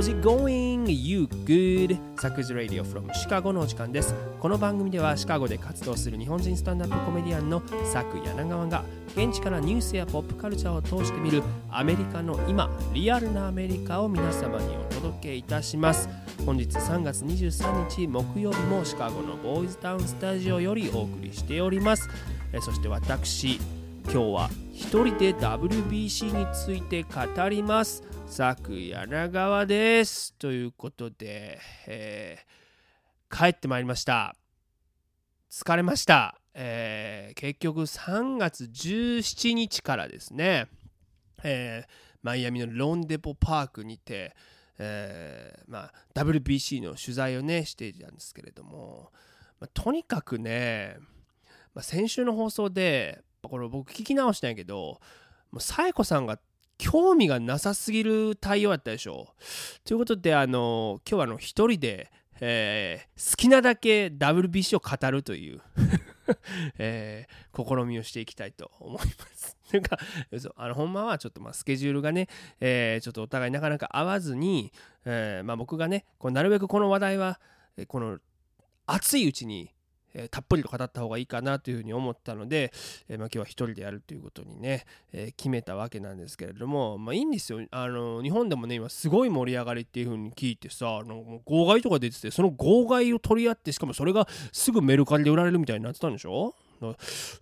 How's it going? You good? サクズ Radio from シカゴのお時間です。この番組ではシカゴで活動する日本人スタンダップコメディアンのサク柳川が現地からニュースやポップカルチャーを通してみるアメリカの今、リアルなアメリカを皆様にお届けいたします。本日3月23日木曜日もシカゴのボーイズタウンスタジオよりお送りしております。えそして私、今日は一人で WBC について語ります。サク柳川です。ということで、えー帰ってまいりました。疲れました。えー結局3月17日からですね、えーマイアミのロンデポパークにて、えーまあ、WBC の取材をねしていたんですけれども、まあとにかくね、まあ、先週の放送でこれ僕聞き直したんやけどもうサエコさんが興味がなさすぎる対応やったでしょ。ということであの今日はあの一人で、えー好きなだけ WBC を語るという、えー試みをしていきたいと思います。というかあのほんまはちょっとまあスケジュールがね、えーちょっとお互いなかなか合わずに、えーまあ、僕がねこうなるべくこの話題はこの熱いうちに、えーたっぷりと語った方がいいかなというふうに思ったので、えーまあ、今日は一人でやるということにね、えー決めたわけなんですけれども、まあ、いいんですよあの日本でもね今すごい盛り上がりっていうふうに聞いてさなんかもう号外とか出ててその号外を取り合ってしかもそれがすぐメルカリで売られるみたいになってたんでしょ？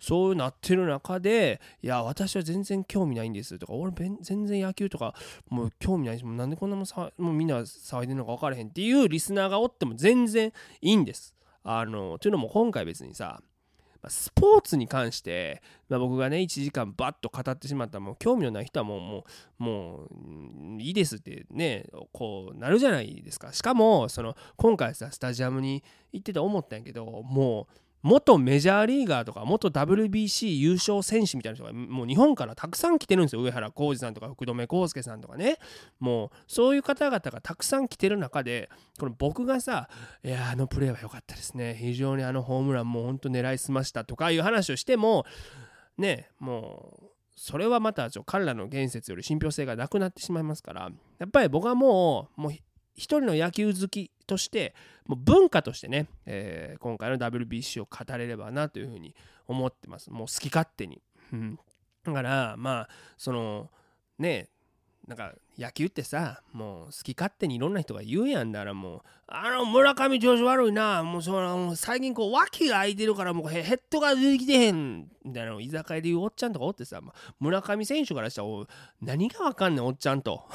そうなってる中でいや私は全然興味ないんですとか俺全然野球とかもう興味ないしもうなんでこんなもんさもうみんな騒いでるのか分からへんっていうリスナーがおっても全然いいんです。あのというのも今回別にさまスポーツに関して、まあ、僕がね1時間バッと語ってしまったらもう興味のない人はもうもうもういいですってねこうなるじゃないですか。しかもその今回さスタジアムに行ってて思ったんやけどもう元メジャーリーガーとか元 WBC 優勝選手みたいな人がもう日本からたくさん来てるんですよ。上原浩二さんとか福留孝介さんとかね。もうそういう方々がたくさん来てる中でこの僕がさ「いやあのプレーは良かったですね。非常にあのホームランもうほんと狙いすました」とかいう話をしてもねもうそれはまたちょ彼らの言説より信憑性がなくなってしまいますからやっぱり僕はもうもう一人の野球好きとしてもう文化としてね、えー今回の WBC を語れればなというふうに思ってます。もう好き勝手に、うん、だからまあそのねなんか野球ってさもう好き勝手にいろんな人が言うやん。だからもうあの村上調子悪いな。もうその最近こう脇が空いてるからもうヘッドが出てきてへん。みたいなの居酒屋で言うおっちゃんとかおってさ、まあ村上選手からしたらお何がわかんねんおっちゃんと。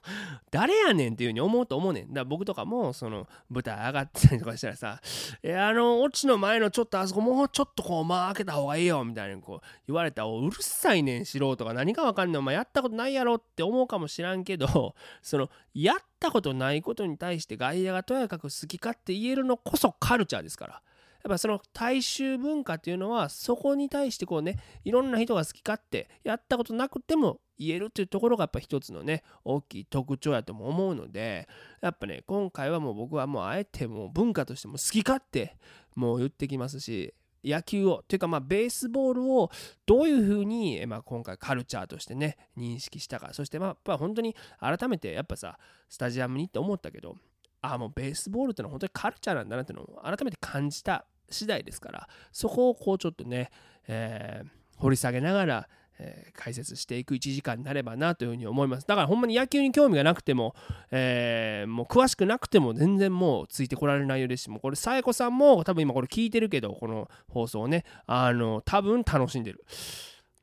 誰やねんっていうふうに思うと思うねん。だから僕とかもその舞台上がってたりとかしたらさ「えあのオチの前のちょっとあそこもうちょっとこう間開けた方がいいよ」みたいなこう言われたらうるさいねん素人が。何がわかんねん。お前やったことないやろって思うかもしらんけどけど そのやったことないことに対して外野がとやかく好き勝手言えるのこそカルチャーですから。やっぱその大衆文化っていうのはそこに対してこうねいろんな人が好き勝手やったことなくても言えるっていうところがやっぱ一つのね大きい特徴やとも思うのでやっぱね今回はもう僕はもうあえてもう文化としても好き勝手もう言ってきますし野球をというかまあベースボールをどういうふうに、まあ、今回カルチャーとしてね認識したかそしてまあやっぱ本当に改めてやっぱさスタジアムにって思ったけどああもうベースボールってのは本当にカルチャーなんだなっていうのを改めて感じた次第ですからそこをこうちょっとね、えー掘り下げながら、えー解説していく1時間になればなというふうに思います。だからほんまに野球に興味がなくても、えーもう詳しくなくても全然もうついてこられる内容ですしもうこれさえこさんも多分今これ聞いてるけどこの放送をねあの多分楽しんでる。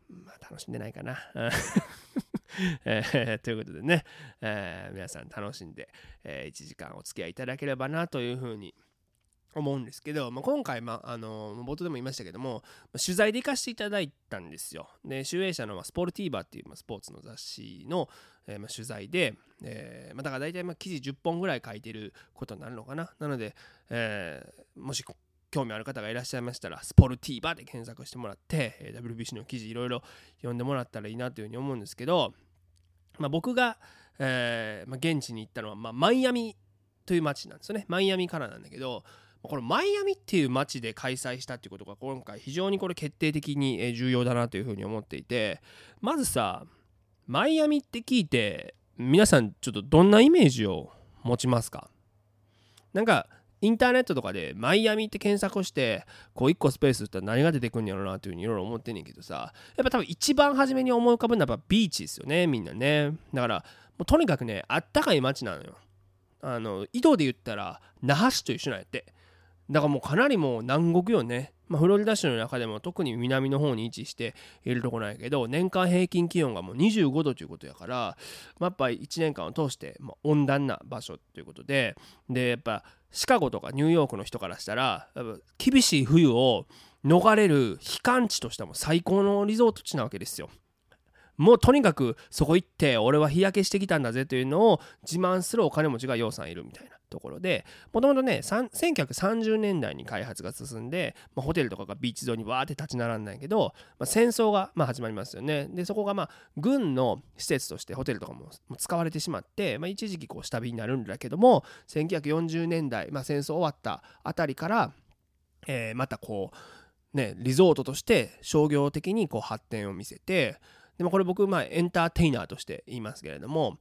まあ楽しんでないかな。えーということでね、え皆さん楽しんで、え1時間お付き合いいただければなというふうに思うんですけど、まあ、今回、まあ、あの冒頭でも言いましたけども取材で行かせていただいたんですよ。で集英社のスポルティーバーっていうまあスポーツの雑誌の、えーまあ取材で、えーまあ、だから大体まあ記事10本ぐらい書いてることになるのかな。なので、えーもし興味ある方がいらっしゃいましたら、スポルティーバーで検索してもらって、WBC の記事いろいろ読んでもらったらいいなというふうに思うんですけど、まあ、僕が、えーまあ、現地に行ったのは、まあ、マイアミという街なんですよね。マイアミからなんだけど、このマイアミっていう街で開催したっていうことが今回非常にこれ決定的に重要だなというふうに思っていてまずさマイアミって聞いて皆さんちょっとどんなイメージを持ちますか？なんかインターネットとかでマイアミって検索してこう1個スペースったら何が出てくんやろうなっていうふうにいろいろ思ってんねんけどさやっぱ多分一番初めに思い浮かぶのはやっぱビーチですよねみんなね。だからもうとにかくねあったかい街なのよ。あの井戸で言ったら那覇市と一緒なんやって。だからもうかなりもう南国よねまあ、フロリダ州の中でも特に南の方に位置しているところなんやけど年間平均気温がもう25度ということやから、まあ、やっぱり1年間を通して、温暖な場所ということででやっぱシカゴとかニューヨークの人からしたら厳しい冬を逃れる避寒地としても最高のリゾート地なわけですよ。もうとにかくそこ行って俺は日焼けしてきたんだぜというのを自慢するお金持ちがようさんいるみたいなところでもともとね1930年代に開発が進んで、まあ、ホテルとかがビーチ上にわーって立ち並んだんやけど、まあ、戦争がま始まりますよね。でそこがまあ軍の施設としてホテルとかも使われてしまって、まあ、一時期こう下火になるんだけども1940年代、まあ、戦争終わったあたりから、えー、またこうねリゾートとして商業的にこう発展を見せてでもこれ僕、まあ、エンターテイナーとして言いますけれども、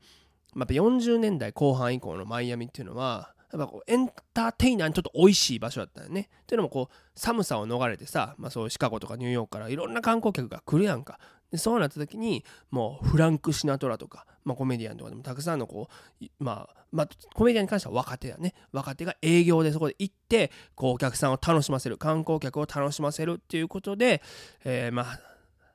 まあ、40年代後半以降のマイアミっていうのは、やっぱこうエンターテイナーにちょっと美味しい場所だったよね。っていうのもこう寒さを逃れてさ、まあ、そういうシカゴとかニューヨークからいろんな観光客が来るやんか。でそうなった時にもうフランク・シナトラとか、まあ、コメディアンとかでもたくさんのこう、まあ、まあ、コメディアンに関しては若手やね若手が営業でそこで行ってこうお客さんを楽しませる観光客を楽しませるっていうことで、えー、まあ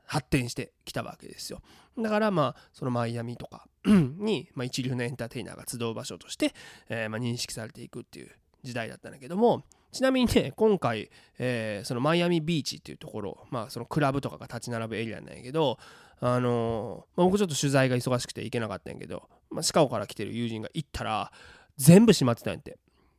発展してきたわけですよ。だからまあそのマイアミとか に、まあ、一流のエンターテイナーが集う場所として、えー、まあ、認識されていくっていう時代だったんだけどもちなみにね今回、えー、そのマイアミビーチっていうところまあそのクラブとかが立ち並ぶエリアなんやけどあのー、まあ、僕ちょっと取材が忙しくて行けなかったんやけど、まあ、シカゴから来てる友人が行ったら全部閉まってたんやって。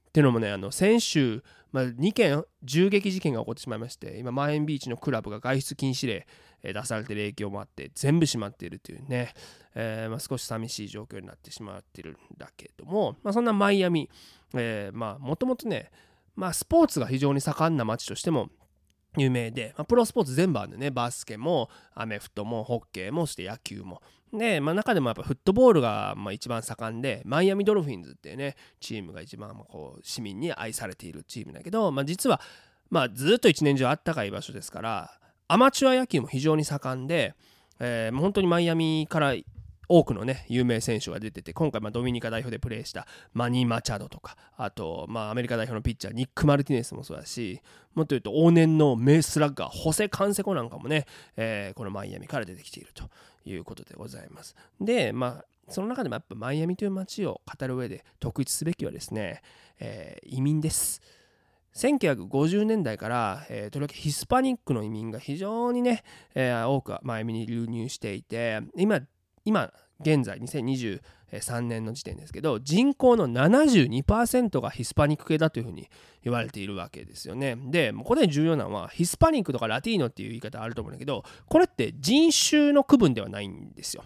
っていうのもねあの先週、まあ、2件銃撃事件が起こってしまいまして今マイアミビーチのクラブが外出禁止令出されてる影響もあって全部閉まっているというね、えー、まあ、少し寂しい状況になってしまってるんだけども、まあ、そんなマイアミ、もともとね、まあ、スポーツが非常に盛んな街としても有名で、まあ、プロスポーツ全部あるんでね。バスケもアメフトもホッケーもそして野球も。で、まあ、中でもやっぱフットボールがまあ一番盛んでマイアミドルフィンズっていうねチームが一番こう市民に愛されているチームだけど、まあ、実はまあずっと一年中あったかい場所ですからアマチュア野球も非常に盛んで、えー、本当にマイアミから多くのね有名選手が出てて今回まドミニカ代表でプレーしたマニー・マチャドとかあとまあアメリカ代表のピッチャーニック・マルティネスもそうだしもっと言うと往年の名スラッガーホセ・カンセコなんかもね、えー、このマイアミから出てきているということでございますでまあその中でもやっぱマイアミという街を語る上で特筆すべきはですね、えー、移民です。1950年代から、えー、とりわけヒスパニックの移民が非常にね、えー、多くマイアミに流入していて今今現在2023年の時点ですけど人口の72%がヒスパニック系だというふうに言われているわけですよね。でここで重要なのはヒスパニックとかラティーノっていう言い方あると思うんだけどこれって人種の区分ではないんですよ。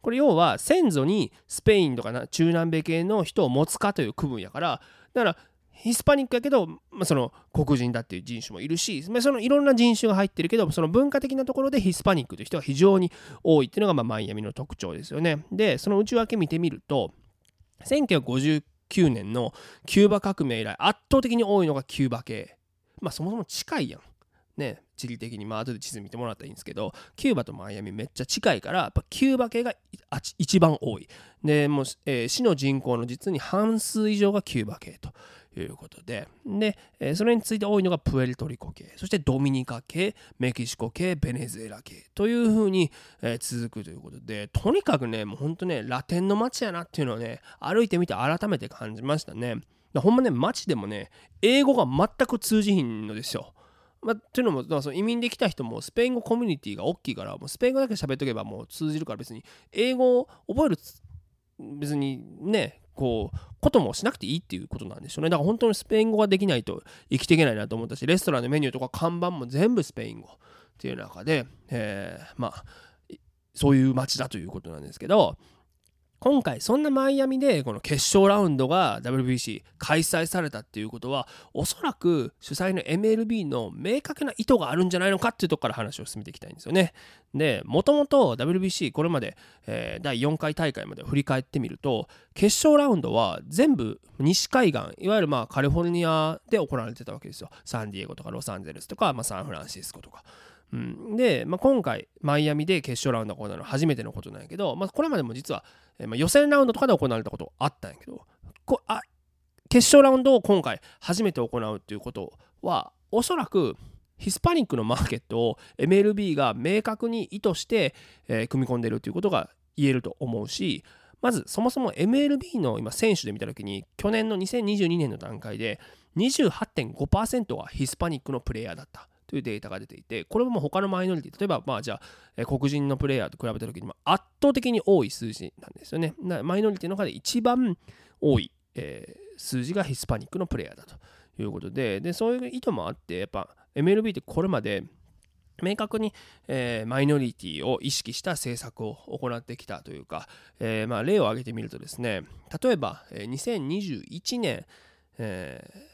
これ要は先祖にスペインとか中南米系の人を持つかという区分やからだからヒスパニックやけど、まあ、その黒人だっていう人種もいるし、まあ、そのいろんな人種が入ってるけどその文化的なところでヒスパニックという人が非常に多いっていうのがまあマイアミの特徴ですよね。でその内訳見てみると1959年のキューバ革命以来圧倒的に多いのがキューバ系。まあそもそも近いやん。ね、地理的に、まあ後で地図見てもらったらいいんですけど、キューバとマイアミめっちゃ近いから、やっぱキューバ系が一番多い。で、もう、えー、市の人口の実に半数以上がキューバ系ということで、で、えそれについて多いのがプエルトリコ系、そしてドミニカ系、メキシコ系、ベネズエラ系というふうに、え続くということで、とにかくね、もうほんとね、ラテンの街やなっていうのをね、歩いてみて改めて感じましたね。ほんまね、街でもね、英語が全く通じひんのですよ。まあ、というのも、まあ、その移民で来た人もスペイン語コミュニティが大きいから、もうスペイン語だけ喋っとけばもう通じるから別に英語を覚える別にねこうこともしなくていいっていうことなんでしょうね。だから本当にスペイン語ができないと生きていけないなと思ったしレストランのメニューとか看板も全部スペイン語っていう中で、えー、まあそういう街だということなんですけど今回そんなマイアミでこの決勝ラウンドが WBC 開催されたっていうことはおそらく主催の MLB の明確な意図があるんじゃないのかっていうとこから話を進めていきたいんですよね。でもともと WBC これまで、えー、第4回大会まで振り返ってみると決勝ラウンドは全部西海岸いわゆるまあカリフォルニアで行われてたわけですよ。サンディエゴとかロサンゼルスとか、まあ、サンフランシスコとか。うん、で、まあ、今回マイアミで決勝ラウンドが行われるの初めてのことなんやけど、まあ、これまでも実は、えー、まあ、予選ラウンドとかで行われたことあったんやけどこあ決勝ラウンドを今回初めて行うっていうことはおそらくヒスパニックのマーケットを MLB が明確に意図して、えー、組み込んでるということが言えると思うしまずそもそも MLB の今選手で見た時に去年の2022年の段階で28.5%がヒスパニックのプレイヤーだった。というデータが出ていて、これも他のマイノリティ、例えば、まあじゃあ、黒人のプレイヤーと比べたときに、圧倒的に多い数字なんですよね。マイノリティの中で一番多い、え、数字がヒスパニックのプレイヤーだということで、でそういう意図もあって、やっぱ MLB ってこれまで、明確に、えー、マイノリティを意識した政策を行ってきたというか、えー、まあ、例を挙げてみるとですね例えば、えー、2021年、え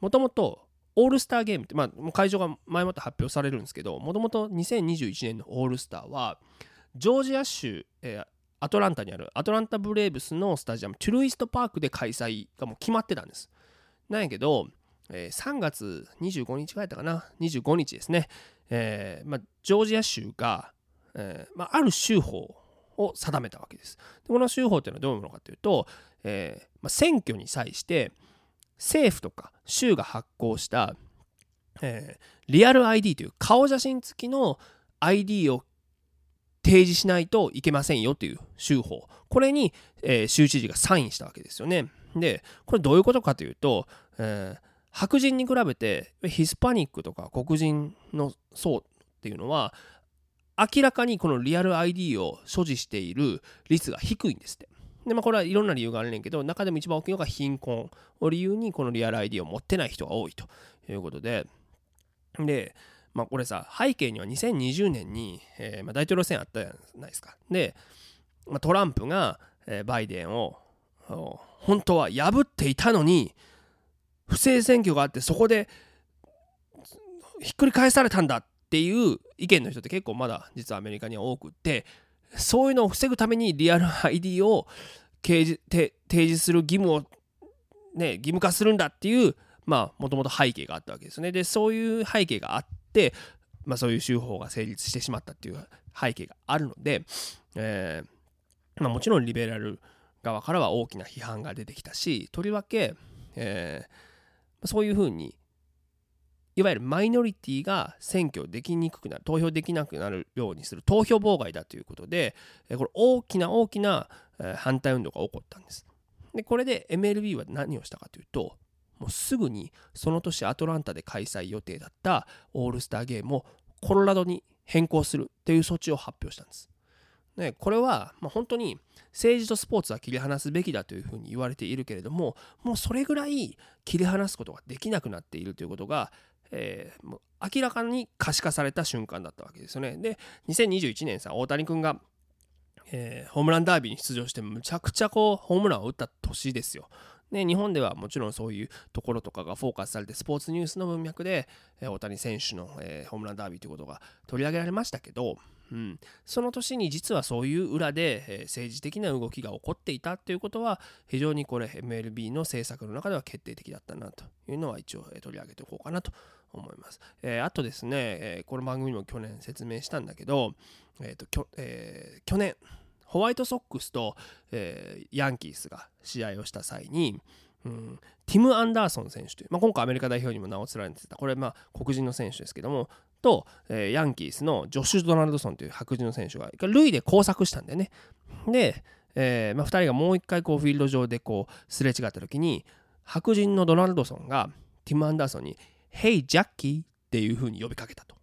もともとオールスターゲームって、まあ、会場が前もって発表されるんですけどもともと2021年のオールスターはジョージア州、えー、アトランタにあるアトランタ・ブレーブスのスタジアムトゥルイストパークで開催がもう決まってたんです。なんやけど、えー、3月25日ぐらいやったかな？25日ですね、えーまあ、ジョージア州が、えーまあ、ある州法を定めたわけです。でこの州法っていうのはどういうものかというと、えーまあ、選挙に際して政府とか州が発行した、えー、リアル ID という顔写真付きの ID を提示しないといけませんよという州法。これに、えー、州知事がサインしたわけですよね。でこれどういうことかというと、えー、白人に比べてヒスパニックとか黒人の層っていうのは明らかにこのリアル ID を所持している率が低いんですって。で、まあ、これはいろんな理由があるねんけど、中でも一番大きいのが貧困を理由に、このリアル ID を持ってない人が多いということで、で、まあ、これさ、背景には2020年に、えー、まあ、大統領選あったじゃないですか。で、まあ、トランプが、えー、バイデンを本当は破っていたのに、不正選挙があって、そこでひっくり返されたんだっていう意見の人って結構まだ実はアメリカには多くって、そういうのを防ぐためにリアル ID を提示する義務を、ね、義務化するんだっていうまあもともと背景があったわけですね。でそういう背景があって、まあ、そういう手法が成立してしまったっていう背景があるので、えーまあ、もちろんリベラル側からは大きな批判が出てきたしとりわけ、えー、そういうふうにいわゆるマイノリティが選挙できにくくなる投票できなくなるようにする投票妨害だということでこれ大きな大きな反対運動が起こったんです。でこれで MLB は何をしたかというともうすぐにその年アトランタで開催予定だったオールスターゲームをコロラドに変更するという措置を発表したんです。ね、これは、まあ、本当に政治とスポーツは切り離すべきだというふうに言われているけれどももうそれぐらい切り離すことができなくなっているということがえー、もう明らかに可視化された瞬間だったわけですよね。で2021年さ大谷君が、えー、ホームランダービーに出場してむちゃくちゃこうホームランを打った年ですよ。で日本ではもちろんそういうところとかがフォーカスされてスポーツニュースの文脈で、えー、大谷選手の、えー、ホームランダービーということが取り上げられましたけど、うん、その年に実はそういう裏で、えー、政治的な動きが起こっていたということは非常にこれ MLB の政策の中では決定的だったなというのは一応、えー、取り上げておこうかなと思います。えー、あとですね、え、この番組も去年説明したんだけど、えーときょえ、去年ホワイトソックスと、え、ヤンキースが試合をした際に、うん、ティム・アンダーソン選手という、まあ、今回アメリカ代表にも名を連ねてたこれまあ黒人の選手ですけどもと、えー、ヤンキースのジョシュ・ドナルドソンという白人の選手が塁で交錯したんだよね。で、えーまあ、2人がもう一回こうフィールド上でこうすれ違った時に白人のドナルドソンがティム・アンダーソンに Hey ジャッキーっていう風に呼びかけたと。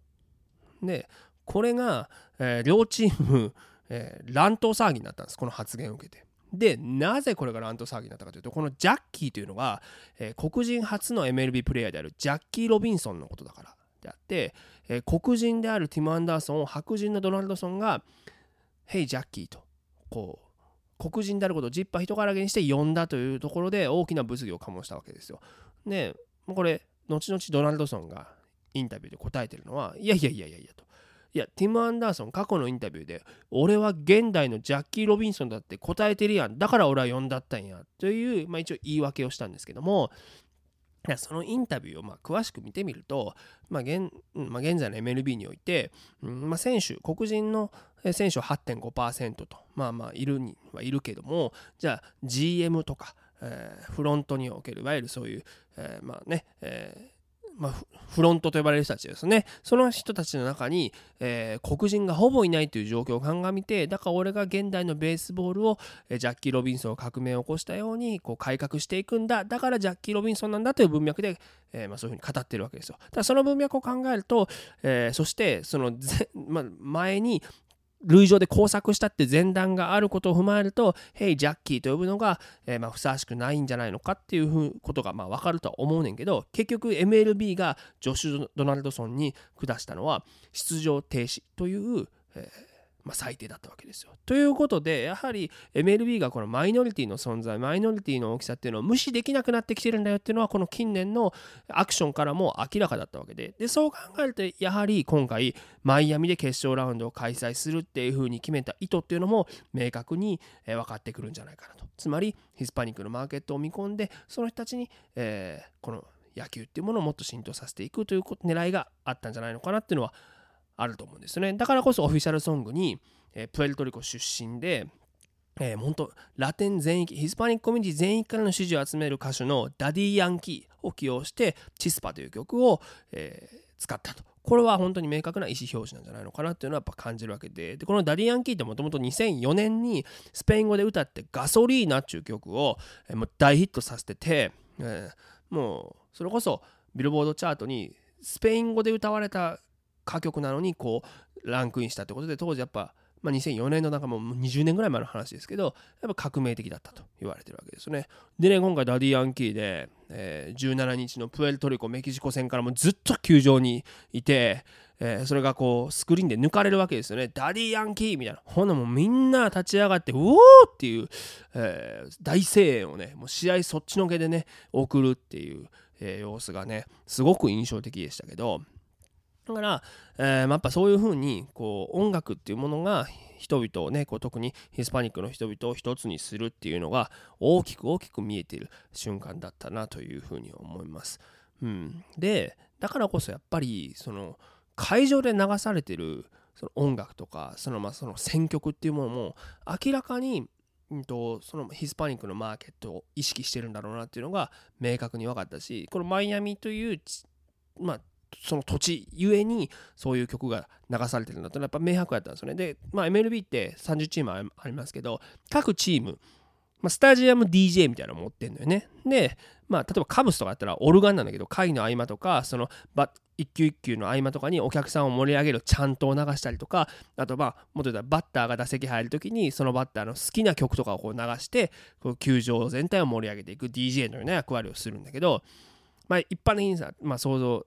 で、これが、えー、両チーム、えー、乱闘騒ぎになったんです、この発言を受けて。で、なぜこれが乱闘騒ぎになったかというと、このジャッキーというのが、えー、黒人初の MLB プレイヤーであるジャッキー・ロビンソンのことだからであって、えー、黒人であるティム・アンダーソンを白人のドナルドソンが、Hey ジャッキーとこう黒人であることをジッパー人からげにして呼んだというところで大きな物議を醸したわけですよ。でこれ後々ドナルドソンがインタビューで答えてるのはいやいやいやいやいやと。いや、ティム・アンダーソン、過去のインタビューで、俺は現代のジャッキー・ロビンソンだって答えてるやん。だから俺は呼んだったんや。という、まあ、一応言い訳をしたんですけども、そのインタビューをまあ詳しく見てみると、まあ現まあ、現在の MLB において、うんまあ、選手黒人の選手は8.5%とまあまあいるにはいるけどもじゃあ GM とか、えー、フロントにおけるいわゆるそういう、えー、まあね、えーまあ、フロントと呼ばれる人たちですね。その人たちの中に、えー、黒人がほぼいないという状況を鑑みて、だから俺が現代のベースボールを、え、ジャッキー・ロビンソンを革命を起こしたようにこう改革していくんだ。だからジャッキー・ロビンソンなんだという文脈で、えー、まあ、そういうふうに語ってるわけですよ。ただその文脈を考えると、えそしてそのまあ、前に類上で工作したって前段があることを踏まえると、ヘイ、ジャッキーと呼ぶのが、えー、まあふさわしくないんじゃないのかっていうことがまあ分かるとは思うねんけど、結局 MLB がジョシュ・ドナルドソンに下したのは、出場停止という、えーまあ、最低だったわけですよ。ということでやはり MLB がこのマイノリティの存在マイノリティの大きさっていうのを無視できなくなってきてるんだよっていうのはこの近年のアクションからも明らかだったわけででそう考えるとやはり今回マイアミで決勝ラウンドを開催するっていうふうに決めた意図っていうのも明確に分かってくるんじゃないかなとつまりヒスパニックのマーケットを見込んでその人たちに、えー、この野球っていうものをもっと浸透させていくという狙いがあったんじゃないのかなっていうのはあると思うんですね。だからこそオフィシャルソングに、えー、プエルトリコ出身で、えー、本当ラテン全域ヒスパニックコミュニティ全域からの支持を集める歌手のダディ・ヤンキーを起用してチスパという曲を、えー、使ったと。これは本当に明確な意思表示なんじゃないのかなっていうのはやっぱ感じるわけででこのダディ・ヤンキーってもともと2004年にスペイン語で歌ってガソリーナっていう曲を、えー、もう大ヒットさせてて、えー、もうそれこそビルボードチャートにスペイン語で歌われた楽曲なのにこうランクインしたってことで当時やっぱ、まあ、2004年なのでもう20年ぐらい前の話ですけどやっぱ革命的だったと言われてるわけですねでね今回ダディ・ヤンキーで、えー、17日のプエルトリコメキシコ戦からもずっと球場にいてえー、それがこうスクリーンで抜かれるわけですよね。ダディヤンキーみたいな。ほんなもうみんな立ち上がって、うおーっていう、えー、大声援をね、もう試合そっちのけでね、送るっていう、え、様子がね、すごく印象的でしたけど、だから、えー、やっぱそういうふうにこう音楽っていうものが人々をねこう特にヒスパニックの人々を一つにするっていうのが大きく大きく見えている瞬間だったなというふうに思います。うん、でだからこそやっぱりその会場で流されてるその音楽とかそのまあその選曲っていうものも明らかにうんと、そのヒスパニックのマーケットを意識してるんだろうなっていうのが明確に分かったしこのマイアミというまあその土地ゆえにそういう曲が流されてるんだとやっぱ明白やったんですよね。で、まあ、MLB って30チームありますけど各チーム、まあ、スタジアム DJ みたいなの持ってんのよね。で、まあ、例えばカブスとかやったらオルガンなんだけど会の合間とかその一球一球の合間とかにお客さんを盛り上げるちゃんとを流したりとかあとまあもっと言ったらバッターが打席入る時にそのバッターの好きな曲とかをこう流してこう球場全体を盛り上げていく DJ のような役割をするんだけど、まあ、一般的にさ、まあ、想像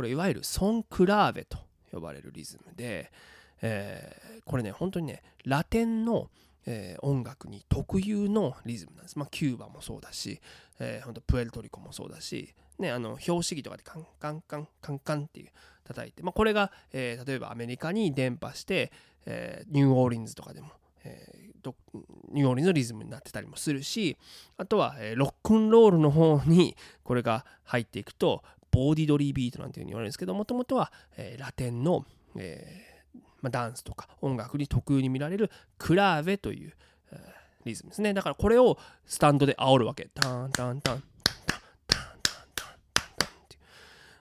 これいわゆるソンクラーベと呼ばれるリズムで、えー、これね本当にねラテンの、えー、音楽に特有のリズムなんです。まあ、キューバもそうだし、えー、本当プエルトリコもそうだし、ね、あの拍子木とかでカンカンカンカンカンっていう叩いて、まあ、これが、えー、例えばアメリカに伝播して、えー、ニューオーリンズとかでも、えー、ニューオーリンズのリズムになってたりもするしあとは、えー、ロックンロールの方にこれが入っていくとボーディドリービートなんていうふうに言われるんですけどもともとは、えー、ラテンの、えーまあ、ダンスとか音楽に特有に見られるクラーベという、えー、リズムですね。だからこれをスタンドで煽るわけ。タンタンタン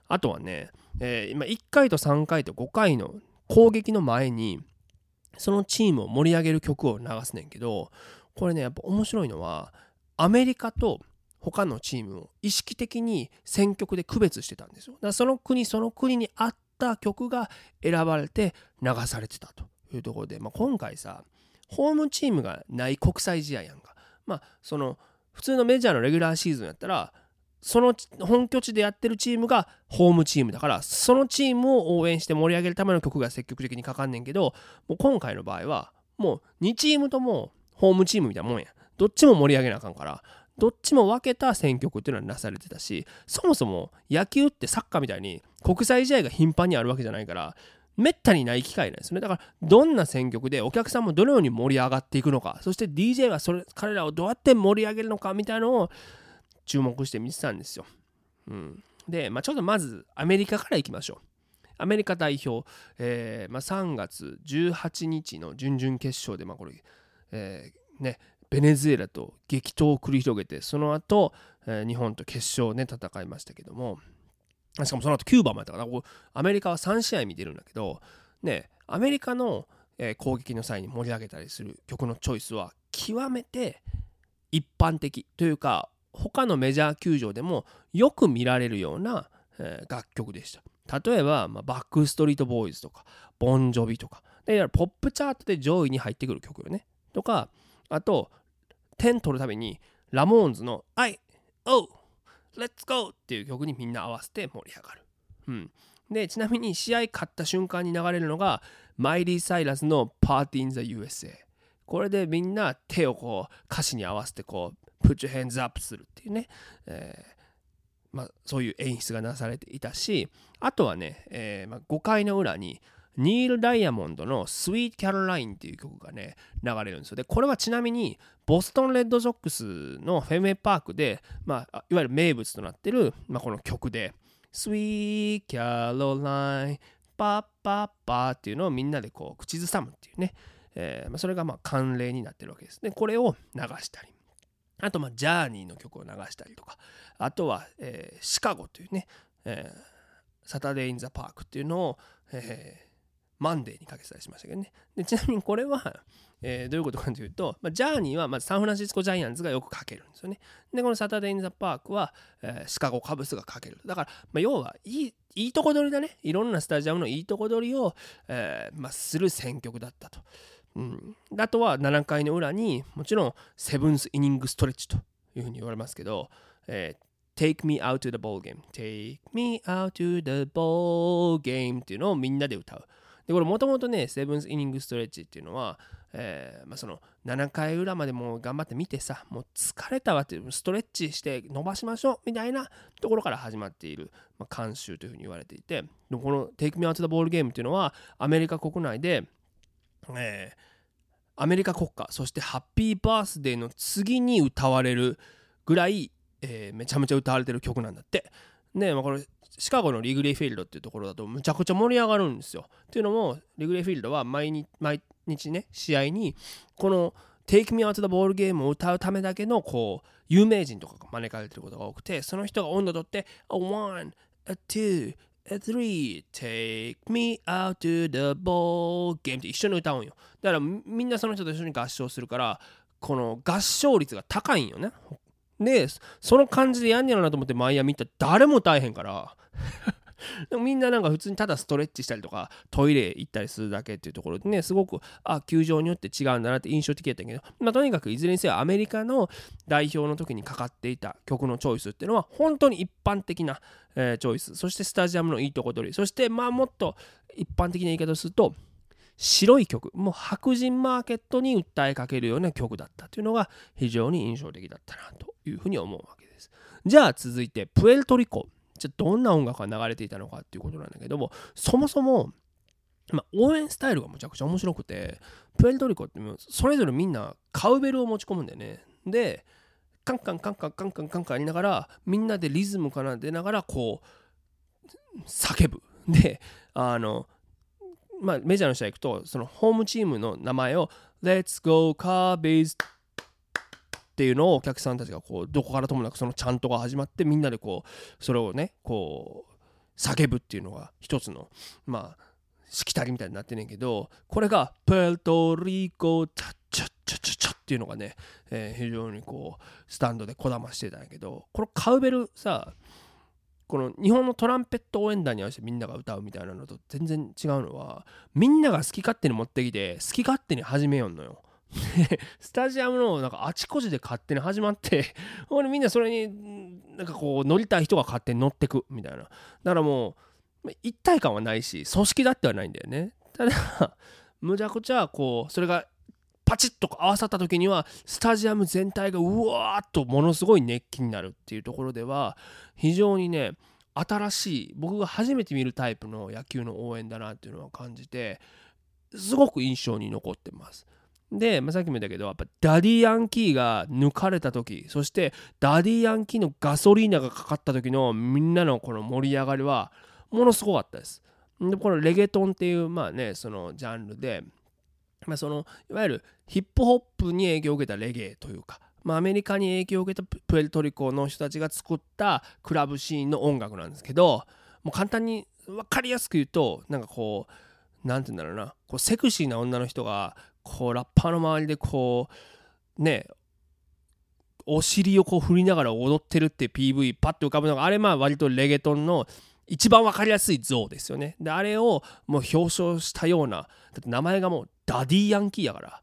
あとはね、えー、今1回と3回と5回の攻撃の前にそのチームを盛り上げる曲を流すねんけどこれねやっぱ面白いのはアメリカと他のチームを意識的に選曲で区別してたんですよ。だからその国その国に合った曲が選ばれて流されてたというところで、まあ、今回さホームチームがない国際試合やんか。まあその普通のメジャーのレギュラーシーズンやったらその本拠地でやってるチームがホームチームだからそのチームを応援して盛り上げるための曲が積極的にかかんねんけどもう今回の場合はもう2チームともホームチームみたいなもんやどっちも盛り上げなあかんからどっちも分けた選曲っていうのはなされてたしそもそも野球ってサッカーみたいに国際試合が頻繁にあるわけじゃないからめったにない機会なんですねだからどんな選曲でお客さんもどのように盛り上がっていくのかそして DJ はそれ彼らをどうやって盛り上げるのかみたいなのを注目して見てたんですよ。うん、で、まあ、ちょっとまずアメリカからいきましょう。アメリカ代表、えーまあ、3月18日の準々決勝で、まあこれえーね、ベネズエラと激闘を繰り広げてその後、日本と決勝ね戦いましたけどもしかもその後キューバもやったからアメリカは3試合見てるんだけど、ね、アメリカの、攻撃の際に盛り上げたりする曲のチョイスは極めて一般的というか他のメジャー球場でもよく見られるような、楽曲でした。例えば、バックストリートボーイズとか、ボンジョビとか、でポップチャートで上位に入ってくる曲よね。とか、あと、点取るために、ラモーンズの I, Oh, Let's Go っていう曲にみんな合わせて盛り上がる。うん。で、ちなみに試合勝った瞬間に流れるのが、マイリー・サイラスの Party in the USA。これでみんな手をこう歌詞に合わせてこう put your hands up するっていうね、えーまあ、そういう演出がなされていたしあとはね、えーまあ、5回の裏にニール・ダイヤモンドの Sweet Caroline っていう曲がね流れるんですよ。でこれはちなみにボストン・レッドソックスのフェムウェイパークで、まあ、いわゆる名物となってる、まあ、この曲で Sweet Caroline パッパッパーっていうのをみんなでこう口ずさむっていうね、えーまあ、それがまあ慣例になってるわけです。ねこれを流したり。あと、まあ、ジャーニーの曲を流したりとか、あとは、えー、シカゴというね、えー、サタデー・イン・ザ・パークっていうのを、えー、マンデーにかけてたりしましたけどね。でちなみにこれは、えー、どういうことかというと、まあ、ジャーニーはまずサンフランシスコ・ジャイアンツがよくかけるんですよね。で、このサタデー・イン・ザ・パークは、えー、シカゴ・カブスがかける。だから、まあ、要はいい、いいとこ取りだね。いろんなスタジアムのいいとこ取りを、えーまあ、する選曲だったと。うん、あとは7回の裏にもちろんセブンスイニングストレッチというふうに言われますけど、えー、Take me out to the ball game Take me out to the ball game っていうのをみんなで歌う。で、これもともとね、セブンスイニングストレッチっていうのは、えー、まあ、その7回裏までもう頑張って見てさ、もう疲れたわっていう、ストレッチして伸ばしましょうみたいなところから始まっている、まあ、慣習というふうに言われていて、この Take me out to the ball game っていうのはアメリカ国内で、えーアメリカ国歌そしてハッピーバースデーの次に歌われるぐらい、えー、めちゃめちゃ歌われてる曲なんだって。ねまあ、これシカゴのリグレーフィールドっていうところだとむちゃくちゃ盛り上がるんですよっていうのもリグレーフィールドは毎日毎日ね試合にこの Take Me Out the Ball Game を歌うためだけのこう有名人とかが招かれてることが多くてその人が温度取って A one, a two, three, take me out to the ball game って一緒に歌うんよ。だからみんなその人と一緒に合唱するから、この合唱率が高いんよね。で、その感じでやんねやろなと思ってマイアミ行ったら誰も大変から。でもみんななんか普通にただストレッチしたりとかトイレ行ったりするだけっていうところでねすごくあ球場によって違うんだなって印象的やったけど、まあ、とにかくいずれにせよアメリカの代表の時にかかっていた曲のチョイスっていうのは本当に一般的な、えー、チョイス。そしてスタジアムのいいとこ取り。そしてまあもっと一般的な言い方をすると白い曲もう白人マーケットに訴えかけるような曲だったというのが非常に印象的だったなというふうに思うわけです。じゃあ続いてプエルトリコ。じゃあどんな音楽が流れていたのかっていうことなんだけどもそもそも、まあ、応援スタイルがむちゃくちゃ面白くてプエルトリコってそれぞれみんなカウベルを持ち込むんだよね。でカンカンカンカンカンカンカンカン言いながらみんなでリズムから出ながらこう叫ぶであのまあメジャーの試合行くとそのホームチームの名前を Let's go Cubbies っていうのをお客さんたちがこうどこからともなくそのちゃんとが始まってみんなでこうそれをねこう叫ぶっていうのが一つのまあしきたりみたいになってんねんけどこれがプエルトリコチャチャチャチャチャっていうのがね、えー、非常にこうスタンドでこだましてたんやけどこのカウベルさこの日本のトランペット応援団に合わせてみんなが歌うみたいなのと全然違うのはみんなが好き勝手に持ってきて好き勝手に始めよんのよ。スタジアムのなんかあちこちで勝手に始まって 俺みんなそれになんかこう乗りたい人が勝手に乗ってくみたいなだからもう一体感はないし組織だってはないんだよねただ むちゃくちゃこうそれがパチッと合わさった時にはスタジアム全体がうわーっとものすごい熱気になるっていうところでは非常にね新しい僕が初めて見るタイプの野球の応援だなっていうのは感じてすごく印象に残ってます。で、まあ、さっきも言ったけどやっぱダディヤンキーが抜かれた時そしてダディヤンキーのガソリーナがかかった時のみんなのこの盛り上がりはものすごかったです。でこのレゲトンっていうまあねそのジャンルでまあ、そのいわゆるヒップホップに影響を受けたレゲエというか、まあ、アメリカに影響を受けたプエルトリコの人たちが作ったクラブシーンの音楽なんですけどもう簡単に分かりやすく言うとなんかこう何て言うんだろうなこうセクシーな女の人がこうラッパーの周りでこうねお尻をこう振りながら踊ってるって PV パッと浮かぶのがあれまあ割とレゲトンの一番分かりやすい像ですよね。であれをもう表象したようなだって名前がもうダディヤンキーやから。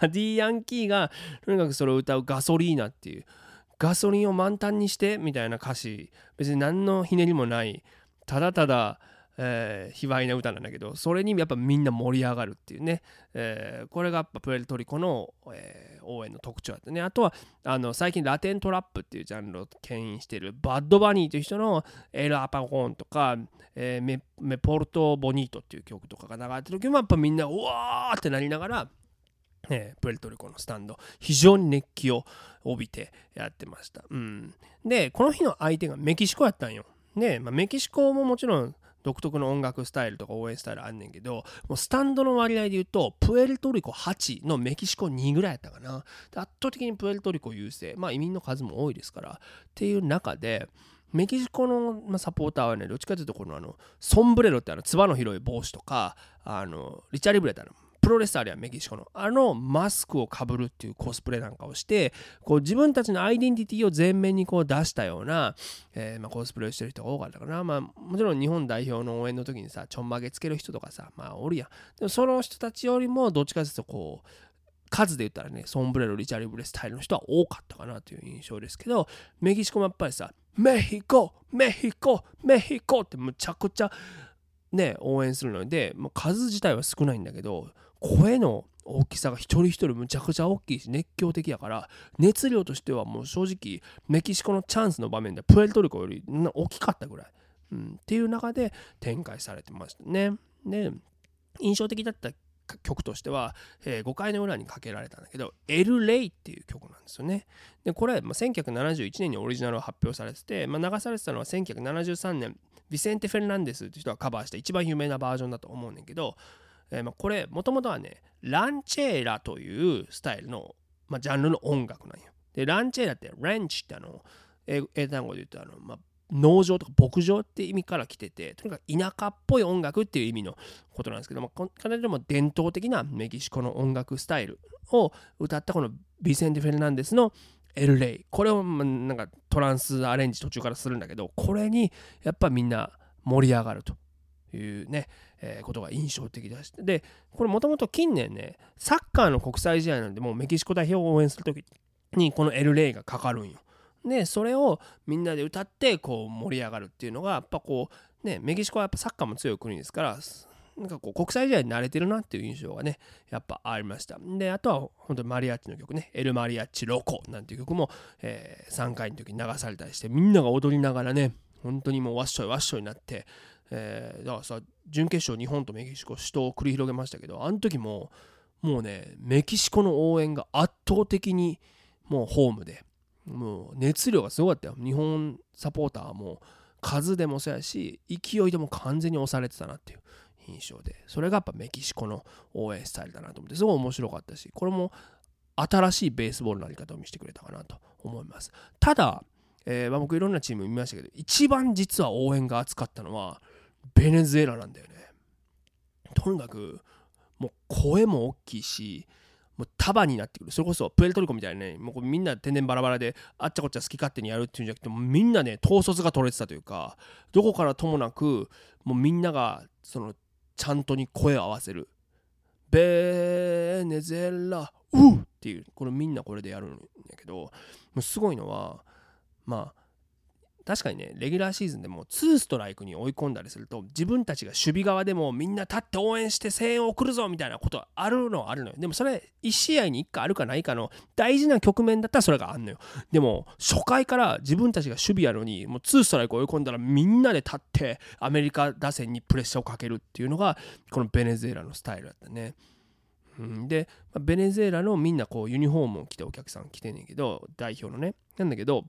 ダディヤンキーがとにかくそれを歌うガソリーナっていうガソリンを満タンにしてみたいな歌詞別に何のひねりもないただただえー、卑猥な歌なんだけどそれにやっぱみんな盛り上がるっていうね、えー、これがやっぱプエルトリコの、えー、応援の特徴だったね。あとはあの最近ラテントラップっていうジャンルを牽引してるバッドバニーという人のエル・アパゴンとか、えー、メメポルト・ボニートっていう曲とかが流れてる時もやっぱみんなうわーってなりながらえー、プエルトリコのスタンド非常に熱気を帯びてやってました、うん、でこの日の相手がメキシコやったんよ。で、まあ、メキシコももちろん独特の音楽スタイルとか応援スタイルあんねんけどもうスタンドの割合で言うとプエルトリコ8のメキシコ2ぐらいやったかな。圧倒的にプエルトリコ優勢。まあ移民の数も多いですから。っていう中でメキシコのサポーターはねどっちかというとこのあのソンブレロってあのつばの広い帽子とかあのリチャリブレってあのプロレスラーやんメキシコの。あのマスクをかぶるっていうコスプレなんかをしてこう自分たちのアイデンティティを前面にこう出したような、えー、まあ、コスプレをしてる人が多かったかな、まあ、もちろん日本代表の応援の時にさちょんまげつける人とかさまあおるやん。でもその人たちよりもどっちかというとこう数で言ったらね、ソンブレロ、リチャリブレスタイルの人は多かったかなという印象ですけど、メキシコもやっぱりさ、メヒコ、メヒコ、メヒコってむちゃくちゃね、応援するので、もう数自体は少ないんだけど、声の大きさが一人一人むちゃくちゃ大きいし熱狂的やから熱量としてはもう正直メキシコのチャンスの場面でプエルトリコより大きかったぐらい、うん、っていう中で展開されてましたね。で印象的だった曲としては、えー、5回の裏にかけられたんだけど「エル・レイ」っていう曲なんですよね。でこれ、まあ、1971年にオリジナルを発表されてて、まあ、流されてたのは1973年ビセンテ・フェルナンデスっていう人がカバーした一番有名なバージョンだと思うねんけどえー、まあ、これもともとはねランチェーラというスタイルの、まあ、ジャンルの音楽なんよ。でランチェーラってランチってあの英単語で言うとあの、まあ、農場とか牧場って意味から来ててとにかく田舎っぽい音楽っていう意味のことなんですけどもかなりでも伝統的なメキシコの音楽スタイルを歌ったこのビセンテ・フェルナンデスのエルレイこれをなんかトランスアレンジ途中からするんだけどこれにやっぱみんな盛り上がるというね、ことが印象的でし。で、これもともと近年ね、サッカーの国際試合なんで、もうメキシコ代表を応援するときに、このエルレイがかかるんよ。で、それをみんなで歌って、こう盛り上がるっていうのが、やっぱこう、ね、メキシコはやっぱサッカーも強い国ですから、なんかこう国際試合に慣れてるなっていう印象がね、やっぱありました。で、あとは本当にマリアッチの曲ね、エル・マリアッチ・ロコなんていう曲も、えー、3回の時に流されたりして、みんなが踊りながらね、本当にもうわっしょいわっしょいになって、えー、だからさ準決勝日本とメキシコ死闘を繰り広げましたけどあの時ももうねメキシコの応援が圧倒的にもうホームでもう熱量がすごかったよ。日本サポーターも数でもそうやし勢いでも完全に押されてたなっていう印象で。それがやっぱメキシコの応援スタイルだなと思ってすごい面白かったしこれも新しいベースボールのあり方を見せてくれたかなと思います。ただ、えま、僕いろんなチーム見ましたけど一番実は応援が熱かったのはベネズエラなんだよね。とにかくもう声も大きいしもう束になってくるそれこそプエルトリコみたいなねもうみんな天然バラバラであっちゃこっちゃ好き勝手にやるっていうんじゃなくてもうみんなね統率が取れてたというかどこからともなくもうみんながそのちゃんとに声を合わせるベネゼラウーっていうこれみんなこれでやるんやけどもうすごいのはまあ確かにねレギュラーシーズンでも2ストライクに追い込んだりすると自分たちが守備側でもみんな立って応援して声援を送るぞみたいなことあるのはあるのよ。でもそれ1試合に1回あるかないかの大事な局面だったらそれがあんのよ。でも初回から自分たちが守備やのにもう2ストライク追い込んだらみんなで立ってアメリカ打線にプレッシャーをかけるっていうのがこのベネズエラのスタイルだったね。うん、で、ベネズエラのみんなこうユニフォームを着てお客さん来てんねんけど代表のね。なんだけど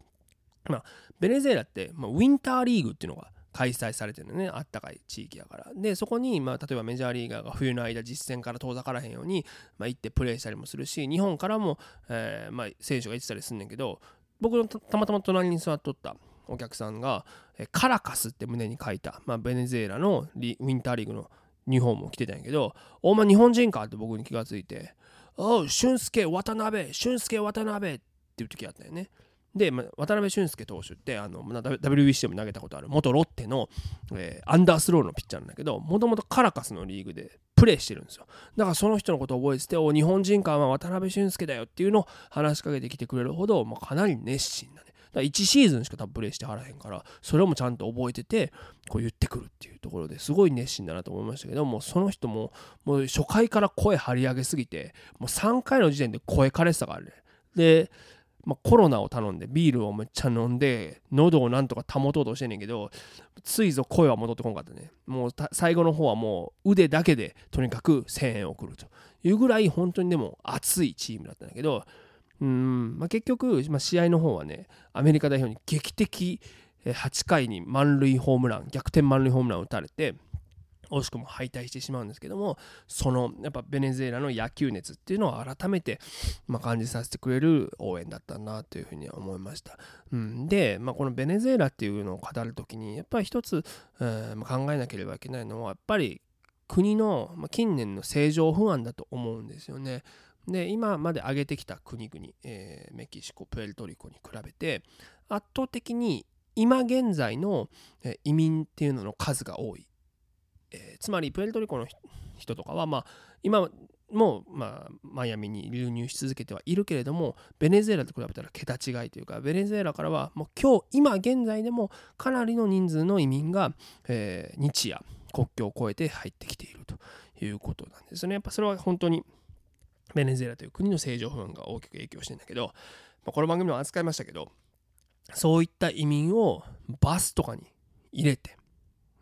まあ、ベネズエラって、まあ、ウィンターリーグっていうのが開催されてるのね。あったかい地域やから。でそこに、まあ、例えばメジャーリーガーが冬の間実戦から遠ざからへんように、まあ、行ってプレーしたりもするし日本からも、えーまあ、選手が行ってたりすんねんけど僕のたまたま隣に座っとったお客さんが、えカラカスって胸に書いた、まあ、ベネズエラのウィンターリーグのユニフォームを着てたんやけどお前日本人かって僕に気がついて「おう俊介渡辺俊介渡辺」っていう時あったよね。で、ま、渡辺俊介投手ってあの WBC でも投げたことある元ロッテの、えー、アンダースローのピッチャーなんだけどもともとカラカスのリーグでプレーしてるんですよ。だからその人のことを覚えててお日本人感は渡辺俊介だよっていうのを話しかけてきてくれるほど、まあ、かなり熱心だね。だ1シーズンしか多分プレーしてはらへんからそれもちゃんと覚えててこう言ってくるっていうところですごい熱心だなと思いましたけどもその人ももう初回から声張り上げすぎてもう3回の時点で声枯れてたからね。でまあ、コロナを頼んでビールをめっちゃ飲んで喉をなんとか保とうとしてんねんけどついぞ声は戻ってこんかったね。もう最後の方はもう腕だけでとにかく声援を送ると。いうぐらい本当にでも熱いチームだったんだけどうん、まあ、結局、まあ、試合の方はねアメリカ代表に劇的8回に満塁ホームラン逆転満塁ホームランを打たれて惜しくも敗退してしまうんですけどもそのやっぱベネズエラの野球熱っていうのを改めて、まあ、感じさせてくれる応援だったなというふうには思いました、うん、で、まあ、このベネズエラっていうのを語る時にやっぱり一つ、えー、考えなければいけないのはやっぱり国の、まあ、近年の政情不安だと思うんですよね。で今まで挙げてきた国々、えー、メキシコプエルトリコに比べて圧倒的に今現在の移民っていうのの数が多い。えー、つまりプエルトリコの人とかは、まあ、今も、まあ、マイアミに流入し続けてはいるけれどもベネズエラと比べたら桁違いというかベネズエラからはもう今日今現在でもかなりの人数の移民が、えー、日夜国境を越えて入ってきているということなんですね。やっぱそれは本当にベネズエラという国の政情不安が大きく影響してんだけど、まあ、この番組も扱いましたけどそういった移民をバスとかに入れて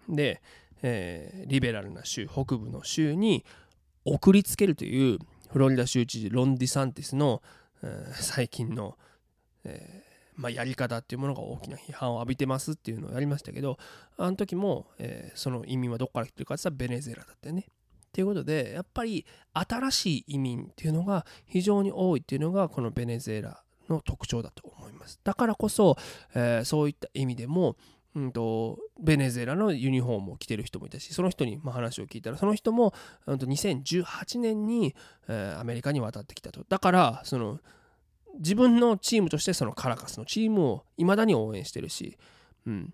でえー、リベラルな州北部の州に送りつけるというフロリダ州知事ロン・ディサンティスの、えー、最近の、えー、まあ、やり方っていうものが大きな批判を浴びてますっていうのをやりましたけどあの時も、えその移民はどこから来てるかって言ったらベネズエラだったよね。ということでやっぱり新しい移民っていうのが非常に多いっていうのがこのベネズエラの特徴だと思います。だからこそ、えそういった意味でもうんと、ベネズエラのユニフォームを着てる人もいたしその人にま話を聞いたらその人も、うん、と2018年に、えー、アメリカに渡ってきたと。だからその自分のチームとしてそのカラカスのチームをいまだに応援してるし、うん、